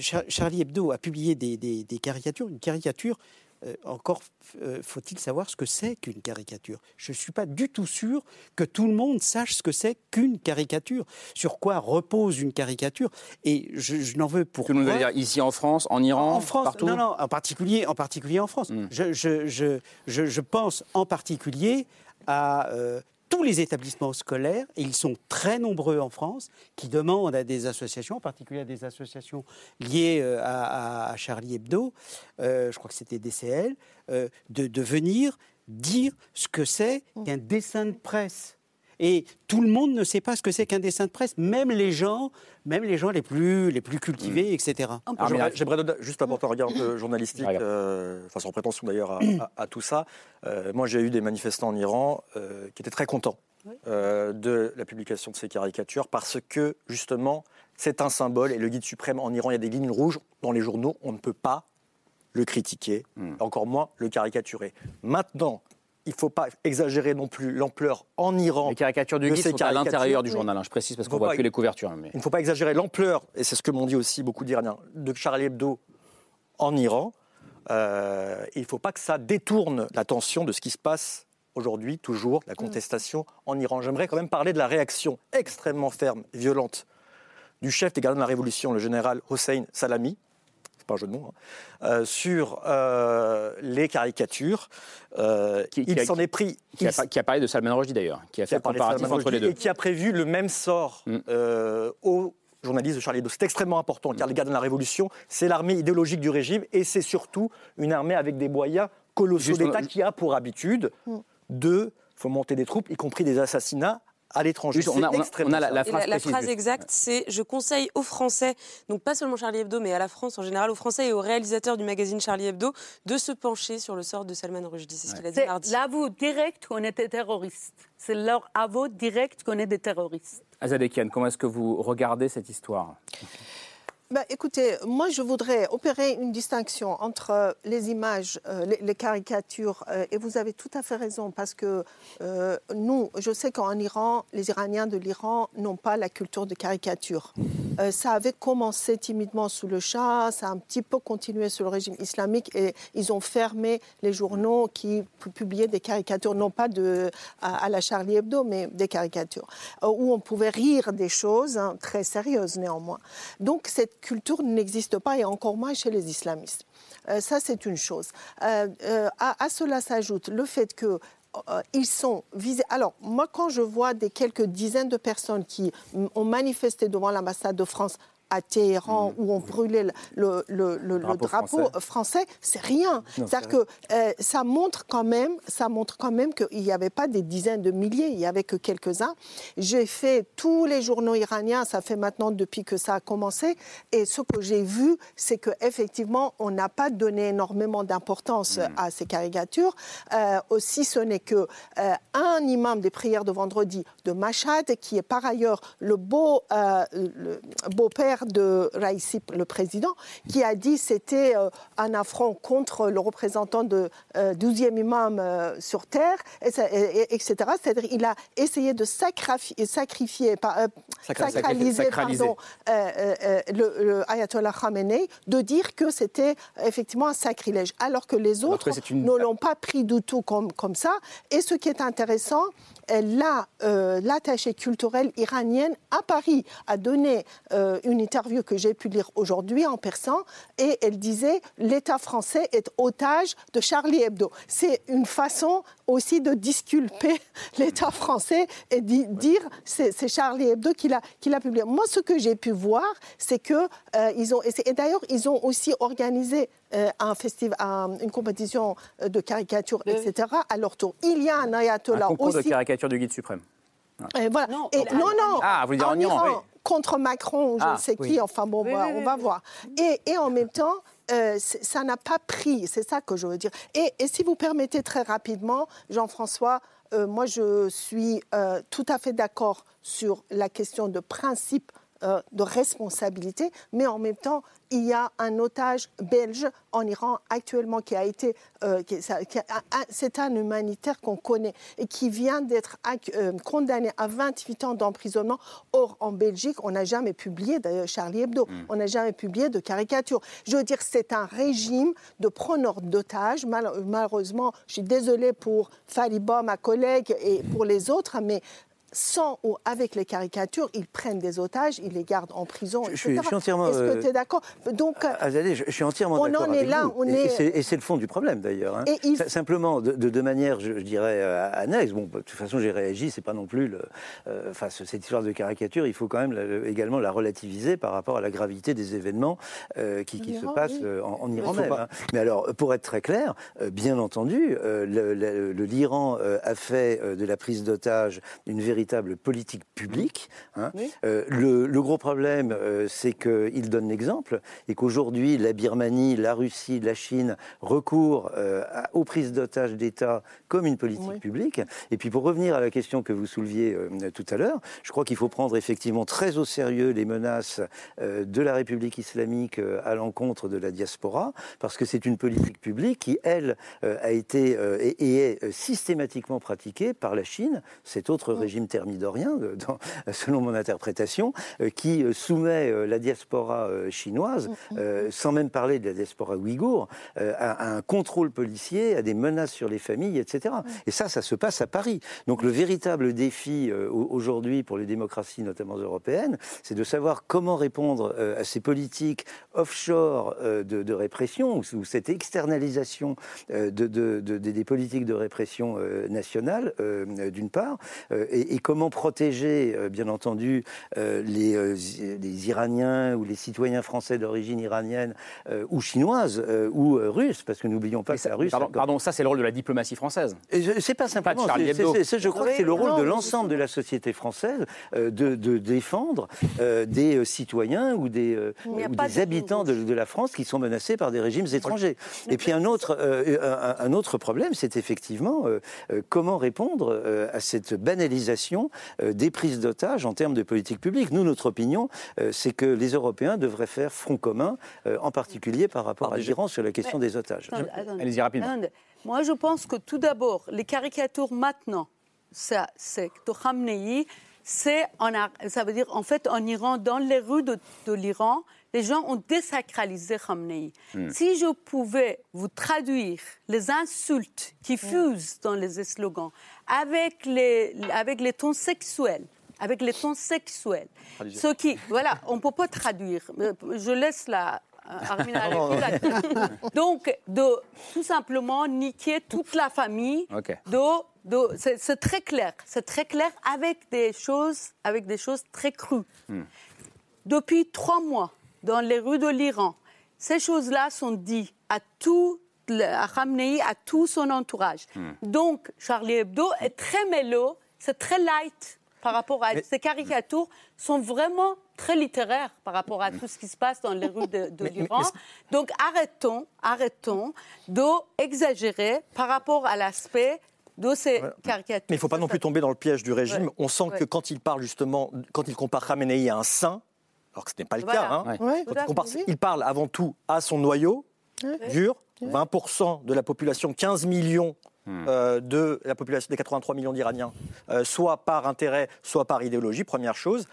S8: Char- Charlie Hebdo a publié des, des- des caricatures. Une caricature, euh, encore euh, faut-il savoir ce que c'est qu'une caricature? Je ne suis pas du tout sûr que tout le monde sache ce que c'est qu'une caricature, sur quoi repose une caricature? Et je, je n'en veux pour
S1: Tout le monde dire ici en France, en Iran,
S8: en France,
S1: partout? Hmm.
S8: non, non, en particulier, en particulier en France. Je, je- je- je- pense en particulier à tous les établissements scolaires, et ils sont très nombreux en France, qui demandent à des associations, en particulier à des associations liées euh, à, à- à Charlie Hebdo, euh, je crois que c'était DCL, euh, de, de venir dire ce que c'est qu'un dessin de presse. Et tout le monde ne sait pas ce que c'est qu'un dessin de presse, même les gens, même les gens les plus, les plus cultivés, etc.
S5: J'aimerais- J'aimerais juste apporter un regard un peu journalistique, euh, enfin sans prétention d'ailleurs à, à- à tout ça. Euh, moi, j'ai eu des manifestants en Iran euh, qui étaient très contents euh, de la publication de ces caricatures parce que justement, c'est un symbole et le guide suprême en Iran, il y a des lignes rouges dans les journaux, on ne peut pas le critiquer, encore moins le caricaturer. Maintenant, il ne faut pas exagérer non plus l'ampleur en Iran.
S1: Les caricatures du
S5: de
S1: guide sont à l'intérieur du journal, hein, je précise, parce
S5: Il
S1: qu'on
S5: faut
S1: voit
S5: pas-
S1: plus les couvertures. Mais...
S5: il ne faut pas exagérer l'ampleur, et c'est ce que m'ont dit aussi beaucoup d'Iraniens, de Charlie Hebdo en Iran. Euh, il ne faut pas que ça détourne l'attention de ce qui se passe aujourd'hui toujours la contestation en Iran. J'aimerais quand même parler de la réaction extrêmement ferme, violente du chef des gardiens de la Révolution, le général Hossein Salami, pas un jeu de mots, hein, euh, sur euh, les caricatures. Euh, il s'en est pris.
S1: Qui a, qui a, parlé de Salman Rushdie d'ailleurs, qui a fait le comparatif entre les deux.
S5: Et qui a prévu le même sort mm. aux journalistes de Charlie Hebdo. C'est extrêmement important, car les gardiens de la Révolution, c'est l'armée idéologique du régime et c'est surtout une armée avec des moyens colossaux d'État qui a pour habitude mm. de fomenter des troupes, y compris des assassinats à l'étranger.
S1: On a, on a,
S9: la,
S1: phrase,
S9: la, phrase exacte, c'est je conseille aux Français, donc pas seulement Charlie Hebdo, mais à la France en général, aux Français et aux réalisateurs du magazine Charlie Hebdo, de se pencher sur le sort de Salman Rushdie. C'est ce qu'il a dit mardi.
S6: L'avou direct qu'on était terroriste. C'est leur aveu direct qu'on est des terroristes.
S1: Azadekian, comment est-ce que vous regardez cette histoire?
S7: Bah, écoutez, moi je voudrais opérer une distinction entre les images, euh, les, caricatures, euh, et vous avez tout à fait raison, parce que euh, nous, je sais qu'en Iran, les Iraniens de l'Iran n'ont pas la culture de caricature. ça avait commencé timidement sous le Shah, ça a un petit peu continué sous le régime islamique, et ils ont fermé les journaux qui publiaient des caricatures, non pas de, à, la Charlie Hebdo, mais des caricatures, où on pouvait rire des choses hein, très sérieuses néanmoins. Donc cette culture n'existe pas et encore moins chez les islamistes. Euh, ça, c'est une chose. Euh, euh, à, cela s'ajoute le fait que ils sont visés. Alors, moi, quand je vois des quelques dizaines de personnes qui ont manifesté devant l'ambassade de France à Téhéran mm. où on brûlait le, le, drapeau, français, c'est rien. C'est-à-dire que euh, ça montre quand même, ça montre quand même qu'il n'y avait pas des dizaines de milliers, il y avait que quelques-uns. J'ai fait tous les journaux iraniens, ça fait maintenant depuis que ça a commencé, et ce que j'ai vu, c'est que effectivement, on n'a pas donné énormément d'importance mm. à ces caricatures. Euh, aussi, ce n'est que euh, un imam des prières de vendredi de Mashhad, qui est par ailleurs le beau, le de Raïssi, le président, qui a dit c'était euh, un affront contre le représentant de 12e euh, imam euh, sur terre, etc. C'est-à-dire il a essayé de sacrifier, sacrifier sacraliser, Pardon, le, Ayatollah Khamenei, de dire que c'était effectivement un sacrilège, alors que les autres ne l'ont pas pris du tout comme, comme ça. Et ce qui est intéressant, l'attachée culturelle iranienne à Paris a donné une interview que j'ai pu lire aujourd'hui en persan et elle disait l'État français est otage de Charlie Hebdo. C'est une façon aussi de disculper l'État français et de dire c'est Charlie Hebdo qui l'a publié. Moi, ce que j'ai pu voir, c'est que euh, ils ont et d'ailleurs ils ont aussi organisé euh, un festival, une compétition de caricature, etc. à leur tour. Il y a un ayatollah
S1: un concours
S7: aussi.
S1: de caricature du guide suprême.
S7: Et voilà. Non, et, non, non.
S1: Ah, vous dire en, Iran,
S7: contre Macron ou je ne ah, sais qui. Enfin bon, on va voir. Et, et, en même temps, euh, ça n'a pas pris. C'est ça que je veux dire. Et, et si vous permettez très rapidement, Jean-François, euh, moi je suis euh, tout à fait d'accord sur la question de principe de responsabilité, mais en même temps, il y a un otage belge en Iran actuellement qui a été. Euh, c'est un humanitaire qu'on connaît et qui vient d'être euh, condamné à 28 ans d'emprisonnement. Or, en Belgique, on n'a jamais publié, d'ailleurs, Charlie Hebdo, mm. on n'a jamais publié de caricature. Je veux dire, c'est un régime de preneurs d'otages. malheureusement, je suis désolée pour Fariba, ma collègue, et pour les autres, mais sans ou avec les caricatures, ils prennent des otages, ils les gardent en prison,
S3: je, suis, entièrement.
S7: Est-ce que tu es d'accord?
S3: Donc, euh, ah, je, suis entièrement d'accord. On en est là. On et, est... et c'est le fond du problème d'ailleurs. Hein. Simplement, de, de, manière, je, dirais, euh, annexe. Bon, de toute façon, j'ai réagi. C'est pas non plus le. Euh, enfin, cette histoire de caricature, il faut quand même également la relativiser par rapport à la gravité des événements qui, qui se passent en, Iran même. Hein. Mais alors, pour être très clair, bien entendu, l'Iran a fait de la prise d'otages une véritable véritable politique publique. Hein. Euh, le, gros problème, euh, c'est qu'il donne l'exemple et qu'aujourd'hui, la Birmanie, la Russie, la Chine recourent euh, aux prises d'otages d'État comme une politique publique. Et puis pour revenir à la question que vous souleviez tout à l'heure, je crois qu'il faut prendre effectivement très au sérieux les menaces de la République islamique à l'encontre de la diaspora, parce que c'est une politique publique qui, elle, a été et, est systématiquement pratiquée par la Chine, cet autre régime thermidorien, dans, selon mon interprétation, qui soumet la diaspora chinoise, mm, sans même parler de la diaspora ouïghour, à, un contrôle policier, à des menaces sur les familles, etc. Et ça, ça se passe à Paris. Donc le véritable défi aujourd'hui pour les démocraties, notamment européennes, c'est de savoir comment répondre à ces politiques offshore de, répression, ou, cette externalisation de, des politiques de répression nationale, d'une part, et, comment protéger, bien entendu, les, les, Iraniens ou les citoyens français d'origine iranienne ou chinoise ou russe, parce que n'oublions pas que la Russe...
S1: Pardon, ça c'est le rôle de la diplomatie française.
S3: C'est pas simplement... je crois que c'est le rôle de l'ensemble de la société française de, de, défendre des citoyens ou des, ou des habitants de, la France qui sont menacés par des régimes étrangers. Et puis un autre, un, autre problème, c'est effectivement comment répondre à cette banalisation des prises d'otages en termes de politique publique. Nous, notre opinion, c'est que les Européens devraient faire front commun, en particulier par rapport à l'Iran sur la question des otages.
S1: Allez-y rapidement.
S6: Moi, je pense que tout d'abord, les caricatures maintenant, ça, c'est de Khamenei, c'est ça veut dire en fait en Iran, dans les rues de, l'Iran, les gens ont désacralisé Khamenei. Hmm. Si je pouvais vous traduire les insultes qui hmm. fusent dans les slogans avec les, avec les tons sexuels, avec les tons sexuels, ce qui, voilà, on ne peut pas traduire. Je laisse la, Donc, de tout simplement niquer toute la famille. c'est très clair. C'est très clair avec des choses, avec des choses très crues. Hmm. Depuis trois mois, dans les rues de l'Iran, ces choses-là sont dites à tout à Khamenei, à tout son entourage. Hmm. Donc, Charlie Hebdo est très mélo, c'est très light par rapport à ces caricatures sont vraiment très littéraires par rapport à tout ce qui se passe dans les rues de, l'Iran. Donc arrêtons, arrêtons d'exagérer par rapport à l'aspect de ces caricatures.
S5: Mais il ne faut pas non plus tomber dans le piège du régime. On sent que quand il parle justement, quand il compare Khamenei à un saint, alors que ce n'est pas le cas, hein, il, parle avant tout à son noyau dur, 20% de la population, 15 millions Hmm. Euh, de la population des 83 millions d'Iraniens, euh, soit par intérêt, soit par idéologie, première chose.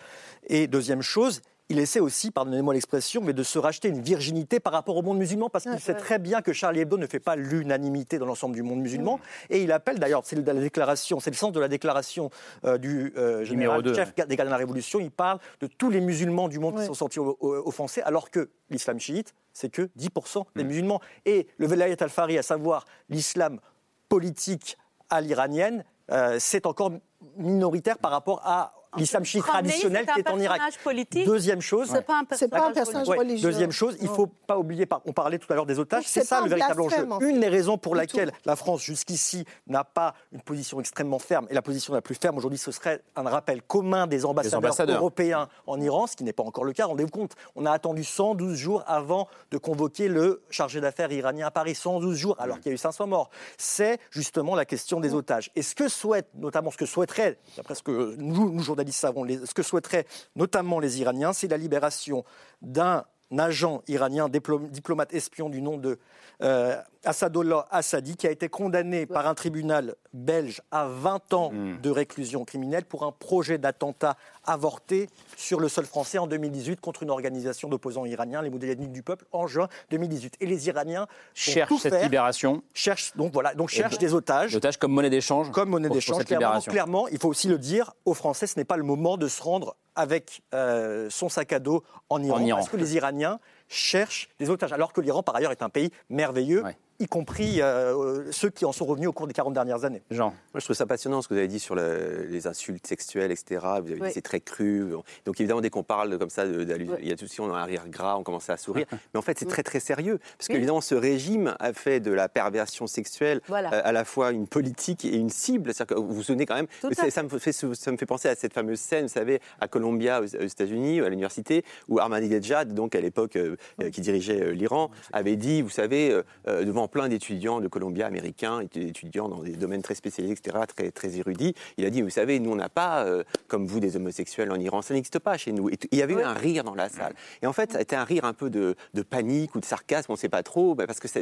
S5: Et deuxième chose, il essaie aussi, pardonnez-moi l'expression, mais de se racheter une virginité par rapport au monde musulman, parce qu'il sait très bien que Charlie Hebdo ne fait pas l'unanimité dans l'ensemble du monde musulman. Hmm. Et il appelle d'ailleurs, c'est la déclaration, c'est le sens de la déclaration euh, du général chef des gardes de la Révolution. Il parle de tous les musulmans du monde qui sont sortis offensés, alors que l'islam chiite, c'est que 10% des hmm. musulmans. Et le Velayat al-Fari, à savoir l'islam politique à l'iranienne, euh, c'est encore minoritaire par rapport à l'islam chiite traditionnel qui est en Irak.
S6: Politique.
S5: Deuxième chose,
S7: c'est pas un, personnage religieux.
S5: Deuxième chose, il faut pas oublier, on parlait tout à l'heure des otages, c'est ça le véritable enjeu. Une des raisons pour laquelle la France jusqu'ici n'a pas une position extrêmement ferme, et la position la plus ferme aujourd'hui, ce serait un rappel commun des ambassadeurs, européens en Iran, ce qui n'est pas encore le cas. Rendez-vous compte, on a attendu 112 jours avant de convoquer le chargé d'affaires iranien à Paris, 112 jours, alors qu'il y a eu 500 morts. C'est justement la question des otages. Et ce que souhaite, notamment ce que souhaiterait, d'après ce que nous, nous journalistes, ce que souhaiteraient notamment les Iraniens, c'est la libération d'un agent iranien, diplomate espion du nom de euh, Assadollah Assadi, qui a été condamné par un tribunal belge à 20 ans hmm. de réclusion criminelle pour un projet d'attentat avorté sur le sol français en 2018 contre une organisation d'opposants iraniens, les Moudjahidines du peuple, en juin 2018. Et les Iraniens
S1: cherchent cette libération.
S5: Cherchent donc voilà, donc cherchent des otages.
S1: Des otages comme monnaie d'échange.
S5: Comme monnaie d'échange. Clairement, clairement, il faut aussi le dire aux Français, ce n'est pas le moment de se rendre avec euh, son sac à dos en Iran, en Iran. parce que les Iraniens cherchent des otages, alors que l'Iran, par ailleurs, est un pays merveilleux y compris euh, ceux qui en sont revenus au cours des 40 dernières années.
S10: Jean Moi, je trouve ça passionnant ce que vous avez dit sur les insultes sexuelles, etc. Vous avez dit c'est très cru. Donc, évidemment, dès qu'on parle comme ça, il y a tout de suite, on a un rire gras, on commence à sourire. Mais en fait, c'est très, très sérieux. Parce qu'évidemment, ce régime a fait de la perversion sexuelle euh, à la fois une politique et une cible. Que vous vous souvenez quand même, ça me, fait, ça me fait penser à cette fameuse scène, vous savez, à Columbia, aux, États-Unis, à l'université, où Ahmadinejad, donc à l'époque, euh, qui dirigeait l'Iran, avait dit, vous savez, devant plein d'étudiants de Columbia américains, étudiants dans des domaines très spécialisés, etc., très, très érudits. Il a dit, vous savez, nous, on n'a pas, euh, comme vous, des homosexuels en Iran. Ça n'existe pas chez nous. Et il y avait eu un rire dans la salle. Et en fait, ça a été un rire un peu de, panique ou de sarcasme, on ne sait pas trop, bah, parce que ça,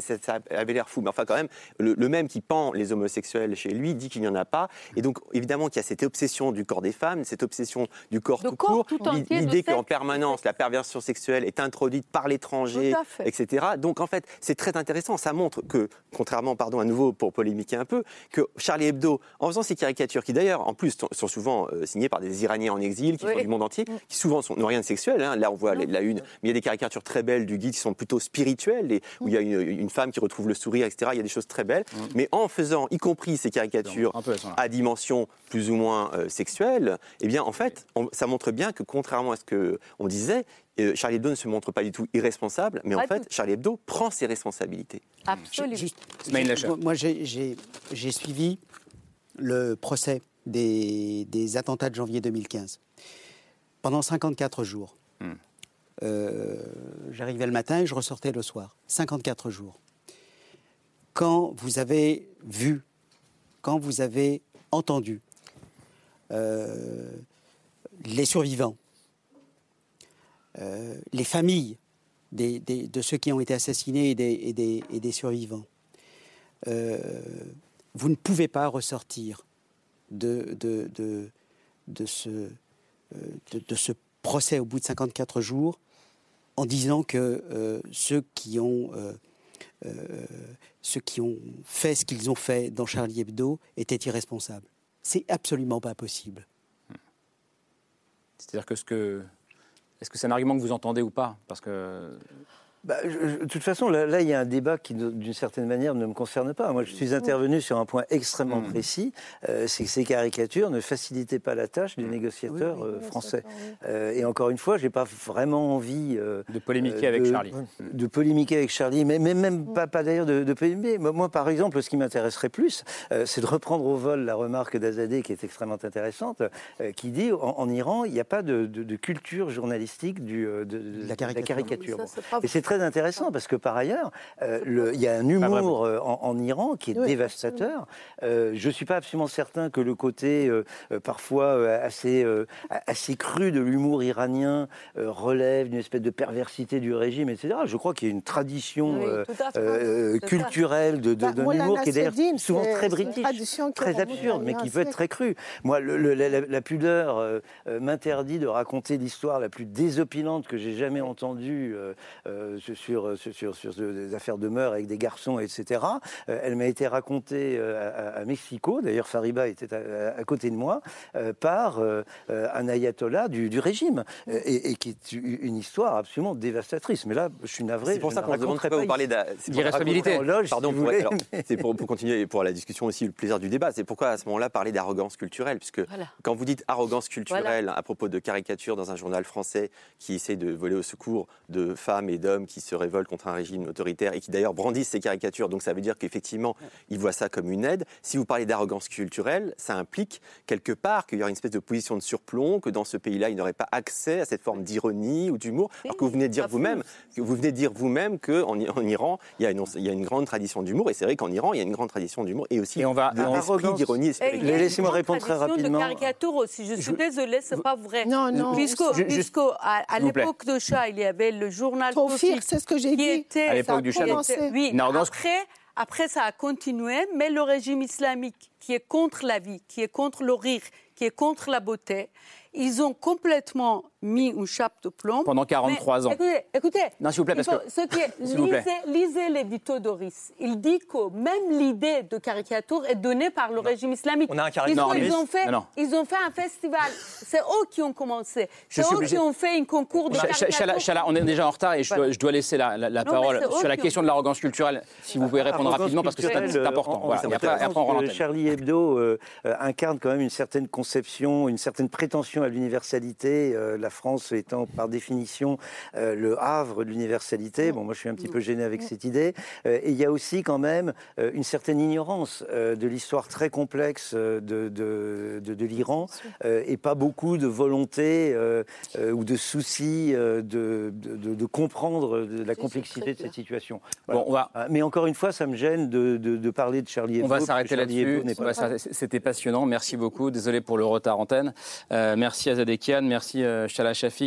S10: avait l'air fou. Mais enfin, quand même, le, même qui pend les homosexuels chez lui dit qu'il n'y en a pas. Et donc, évidemment, qu'il y a cette obsession du corps des femmes, cette obsession du corps tout court, l'idée qu'en permanence, la perversion sexuelle est introduite par l'étranger, etc. Donc, en fait, c'est très intéressant. Ça montre que, contrairement, pardon, à nouveau pour polémiquer un peu, que Charlie Hebdo, en faisant ces caricatures, qui d'ailleurs, en plus, sont souvent euh, signées par des Iraniens en exil, qui sont du monde entier, mm. qui souvent n'ont rien de sexuel. Hein. Là, on voit la une, mais il y a des caricatures très belles du guide qui sont plutôt spirituelles, et où il y a une, femme qui retrouve le sourire, etc. Il y a des choses très belles. Mm. Mais en faisant, y compris ces caricatures à dimension plus ou moins euh, sexuelle, eh bien, en fait, ça montre bien que, contrairement à ce qu'on disait, euh, Charlie Hebdo ne se montre pas du tout irresponsable, mais en fait, Charlie Hebdo prend ses responsabilités.
S6: Absolument.
S8: moi, j'ai suivi le procès des, attentats de janvier 2015 pendant 54 jours. Hmm. Euh, j'arrivais le matin et je ressortais le soir. 54 jours. Quand vous avez vu, quand vous avez entendu euh, les survivants, euh, les familles de ceux qui ont été assassinés et des, survivants. Euh, vous ne pouvez pas ressortir de, euh, ce procès au bout de 54 jours en disant que ceux, qui ont, ceux qui ont fait ce qu'ils ont fait dans Charlie Hebdo étaient irresponsables. C'est absolument pas possible.
S1: C'est-à-dire que ce que est-ce que c'est un argument que vous entendez ou pas? Parce que
S3: bah, de toute façon, là, il y a un débat qui, d'une certaine manière, ne me concerne pas. Moi, je suis intervenu sur un point extrêmement mmh. précis, euh, c'est que ces caricatures ne facilitaient pas la tâche du mmh. négociateur euh, français. Euh, et encore une fois, j'ai pas vraiment envie
S1: de polémiquer avec Charlie,
S3: de polémiquer avec Charlie, mais, même pas, pas d'ailleurs de, de, polémiquer. Moi, par exemple, ce qui m'intéresserait plus, c'est de reprendre au vol la remarque d'Azadeh, qui est extrêmement intéressante, qui dit en, Iran, il n'y a pas de, culture journalistique du, de, la caricature. et c'est très intéressant parce que par ailleurs, euh, il y a un humour euh, en, Iran qui est dévastateur. Euh, je ne suis pas absolument certain que le côté parfois assez, assez cru de l'humour iranien relève d'une espèce de perversité du régime, etc. Je crois qu'il y a une tradition culturelle de, de, bah, l'humour qui est d'ailleurs souvent très british, très absurde, mais qui peut être très cru. Moi, le, la, pudeur m'interdit de raconter l'histoire la plus désopilante que j'ai jamais entendue sur, sur, sur, des affaires de mœurs avec des garçons, etc. Euh, elle m'a été racontée euh, à, Mexico, d'ailleurs Fariba était à, côté de moi, euh, par un ayatollah du, du régime, et, qui est une histoire absolument dévastatrice. Mais là, je suis navré.
S10: C'est pour ça qu'on ne demande pas vous parler
S1: d'irresponsabilité.
S10: Pardon, c'est pour, pour, continuer pour la discussion aussi, le plaisir du débat. C'est pourquoi à ce moment-là parler d'arrogance culturelle, puisque quand vous dites arrogance culturelle à propos de caricature dans un journal français qui essaie de voler au secours de femmes et d'hommes qui se révoltent contre un régime autoritaire et qui d'ailleurs brandissent ces caricatures. Donc ça veut dire qu'effectivement, ils voient ça comme une aide. Si vous parlez d'arrogance culturelle, ça implique quelque part qu'il y aura une espèce de position de surplomb, que dans ce pays-là, il n'aurait pas accès à cette forme d'ironie ou d'humour. Alors que vous venez de dire vous-même, vous venez de dire vous-même qu'en en Iran, il y, a une, il y, a une, grande tradition d'humour. Et c'est vrai qu'en Iran, il y a une grande tradition d'humour et aussi et on va, d'ironie.
S3: Laissez-moi répondre très rapidement.
S6: de caricature aussi. Je suis désolée, c'est pas vrai. Non, non. Puisque, à, l'époque de Shah, il y avait le journal
S7: c'est ce que j'ai dit.
S1: Était, à l'époque du Shah.
S6: Oui, après, après, ça a continué, mais le régime islamique qui est contre la vie, qui est contre le rire, qui est contre la beauté, ils ont complètement mis une chape de plomb.
S1: Pendant 43 ans.
S6: Écoutez, écoutez.
S1: Non, s'il vous plaît, parce que.
S6: Ce qui est, lisez, lisez l'édito Doris. Il dit que même l'idée de caricature est donnée par le régime islamique.
S1: On a un caricature.
S6: Ils, ont fait, ils ont fait un festival. C'est eux qui ont commencé. C'est eux qui ont fait un concours de caricature.
S1: Chala, on est déjà en retard et je, dois, laisser la, parole sur la question de l'arrogance culturelle. Si vous pouvez répondre rapidement, parce que c'est important.
S3: Voilà. Et après, on Charlie Hebdo incarne quand même une certaine conception, une certaine prétention à l'universalité, la France étant par définition le havre de l'universalité. Bon, moi je suis un petit peu gêné avec cette idée. et il y a aussi quand même une certaine ignorance de l'histoire très complexe de, de, de, l'Iran et pas beaucoup de volonté ou de souci de, de, comprendre la complexité de cette situation. Bon, on va... Mais encore une fois, ça me gêne de, parler de Charlie Hebdo.
S1: On va s'arrêter là-dessus. C'était passionnant. Merci beaucoup. Désolé pour le retard antenne. Euh, merci à Zadekian, merci euh,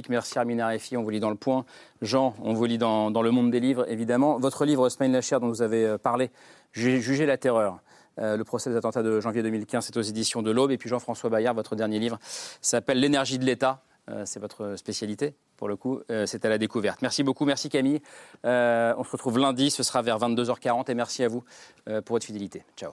S1: Merci Armina Refi. On vous lit dans le point. Jean, on vous lit dans, le monde des livres, évidemment. Votre livre, Smaïn Lacher, dont vous avez euh, parlé, Juger la terreur. le procès des attentats de janvier 2015, c'est aux éditions de l'Aube. Et puis Jean-François Bayard, votre dernier livre, s'appelle L'énergie de l'État. c'est votre spécialité pour le coup, euh, c'est à la découverte. Merci beaucoup, merci Camille. Euh, on se retrouve lundi, ce sera vers 22h40 et merci à vous euh, pour votre fidélité. Ciao.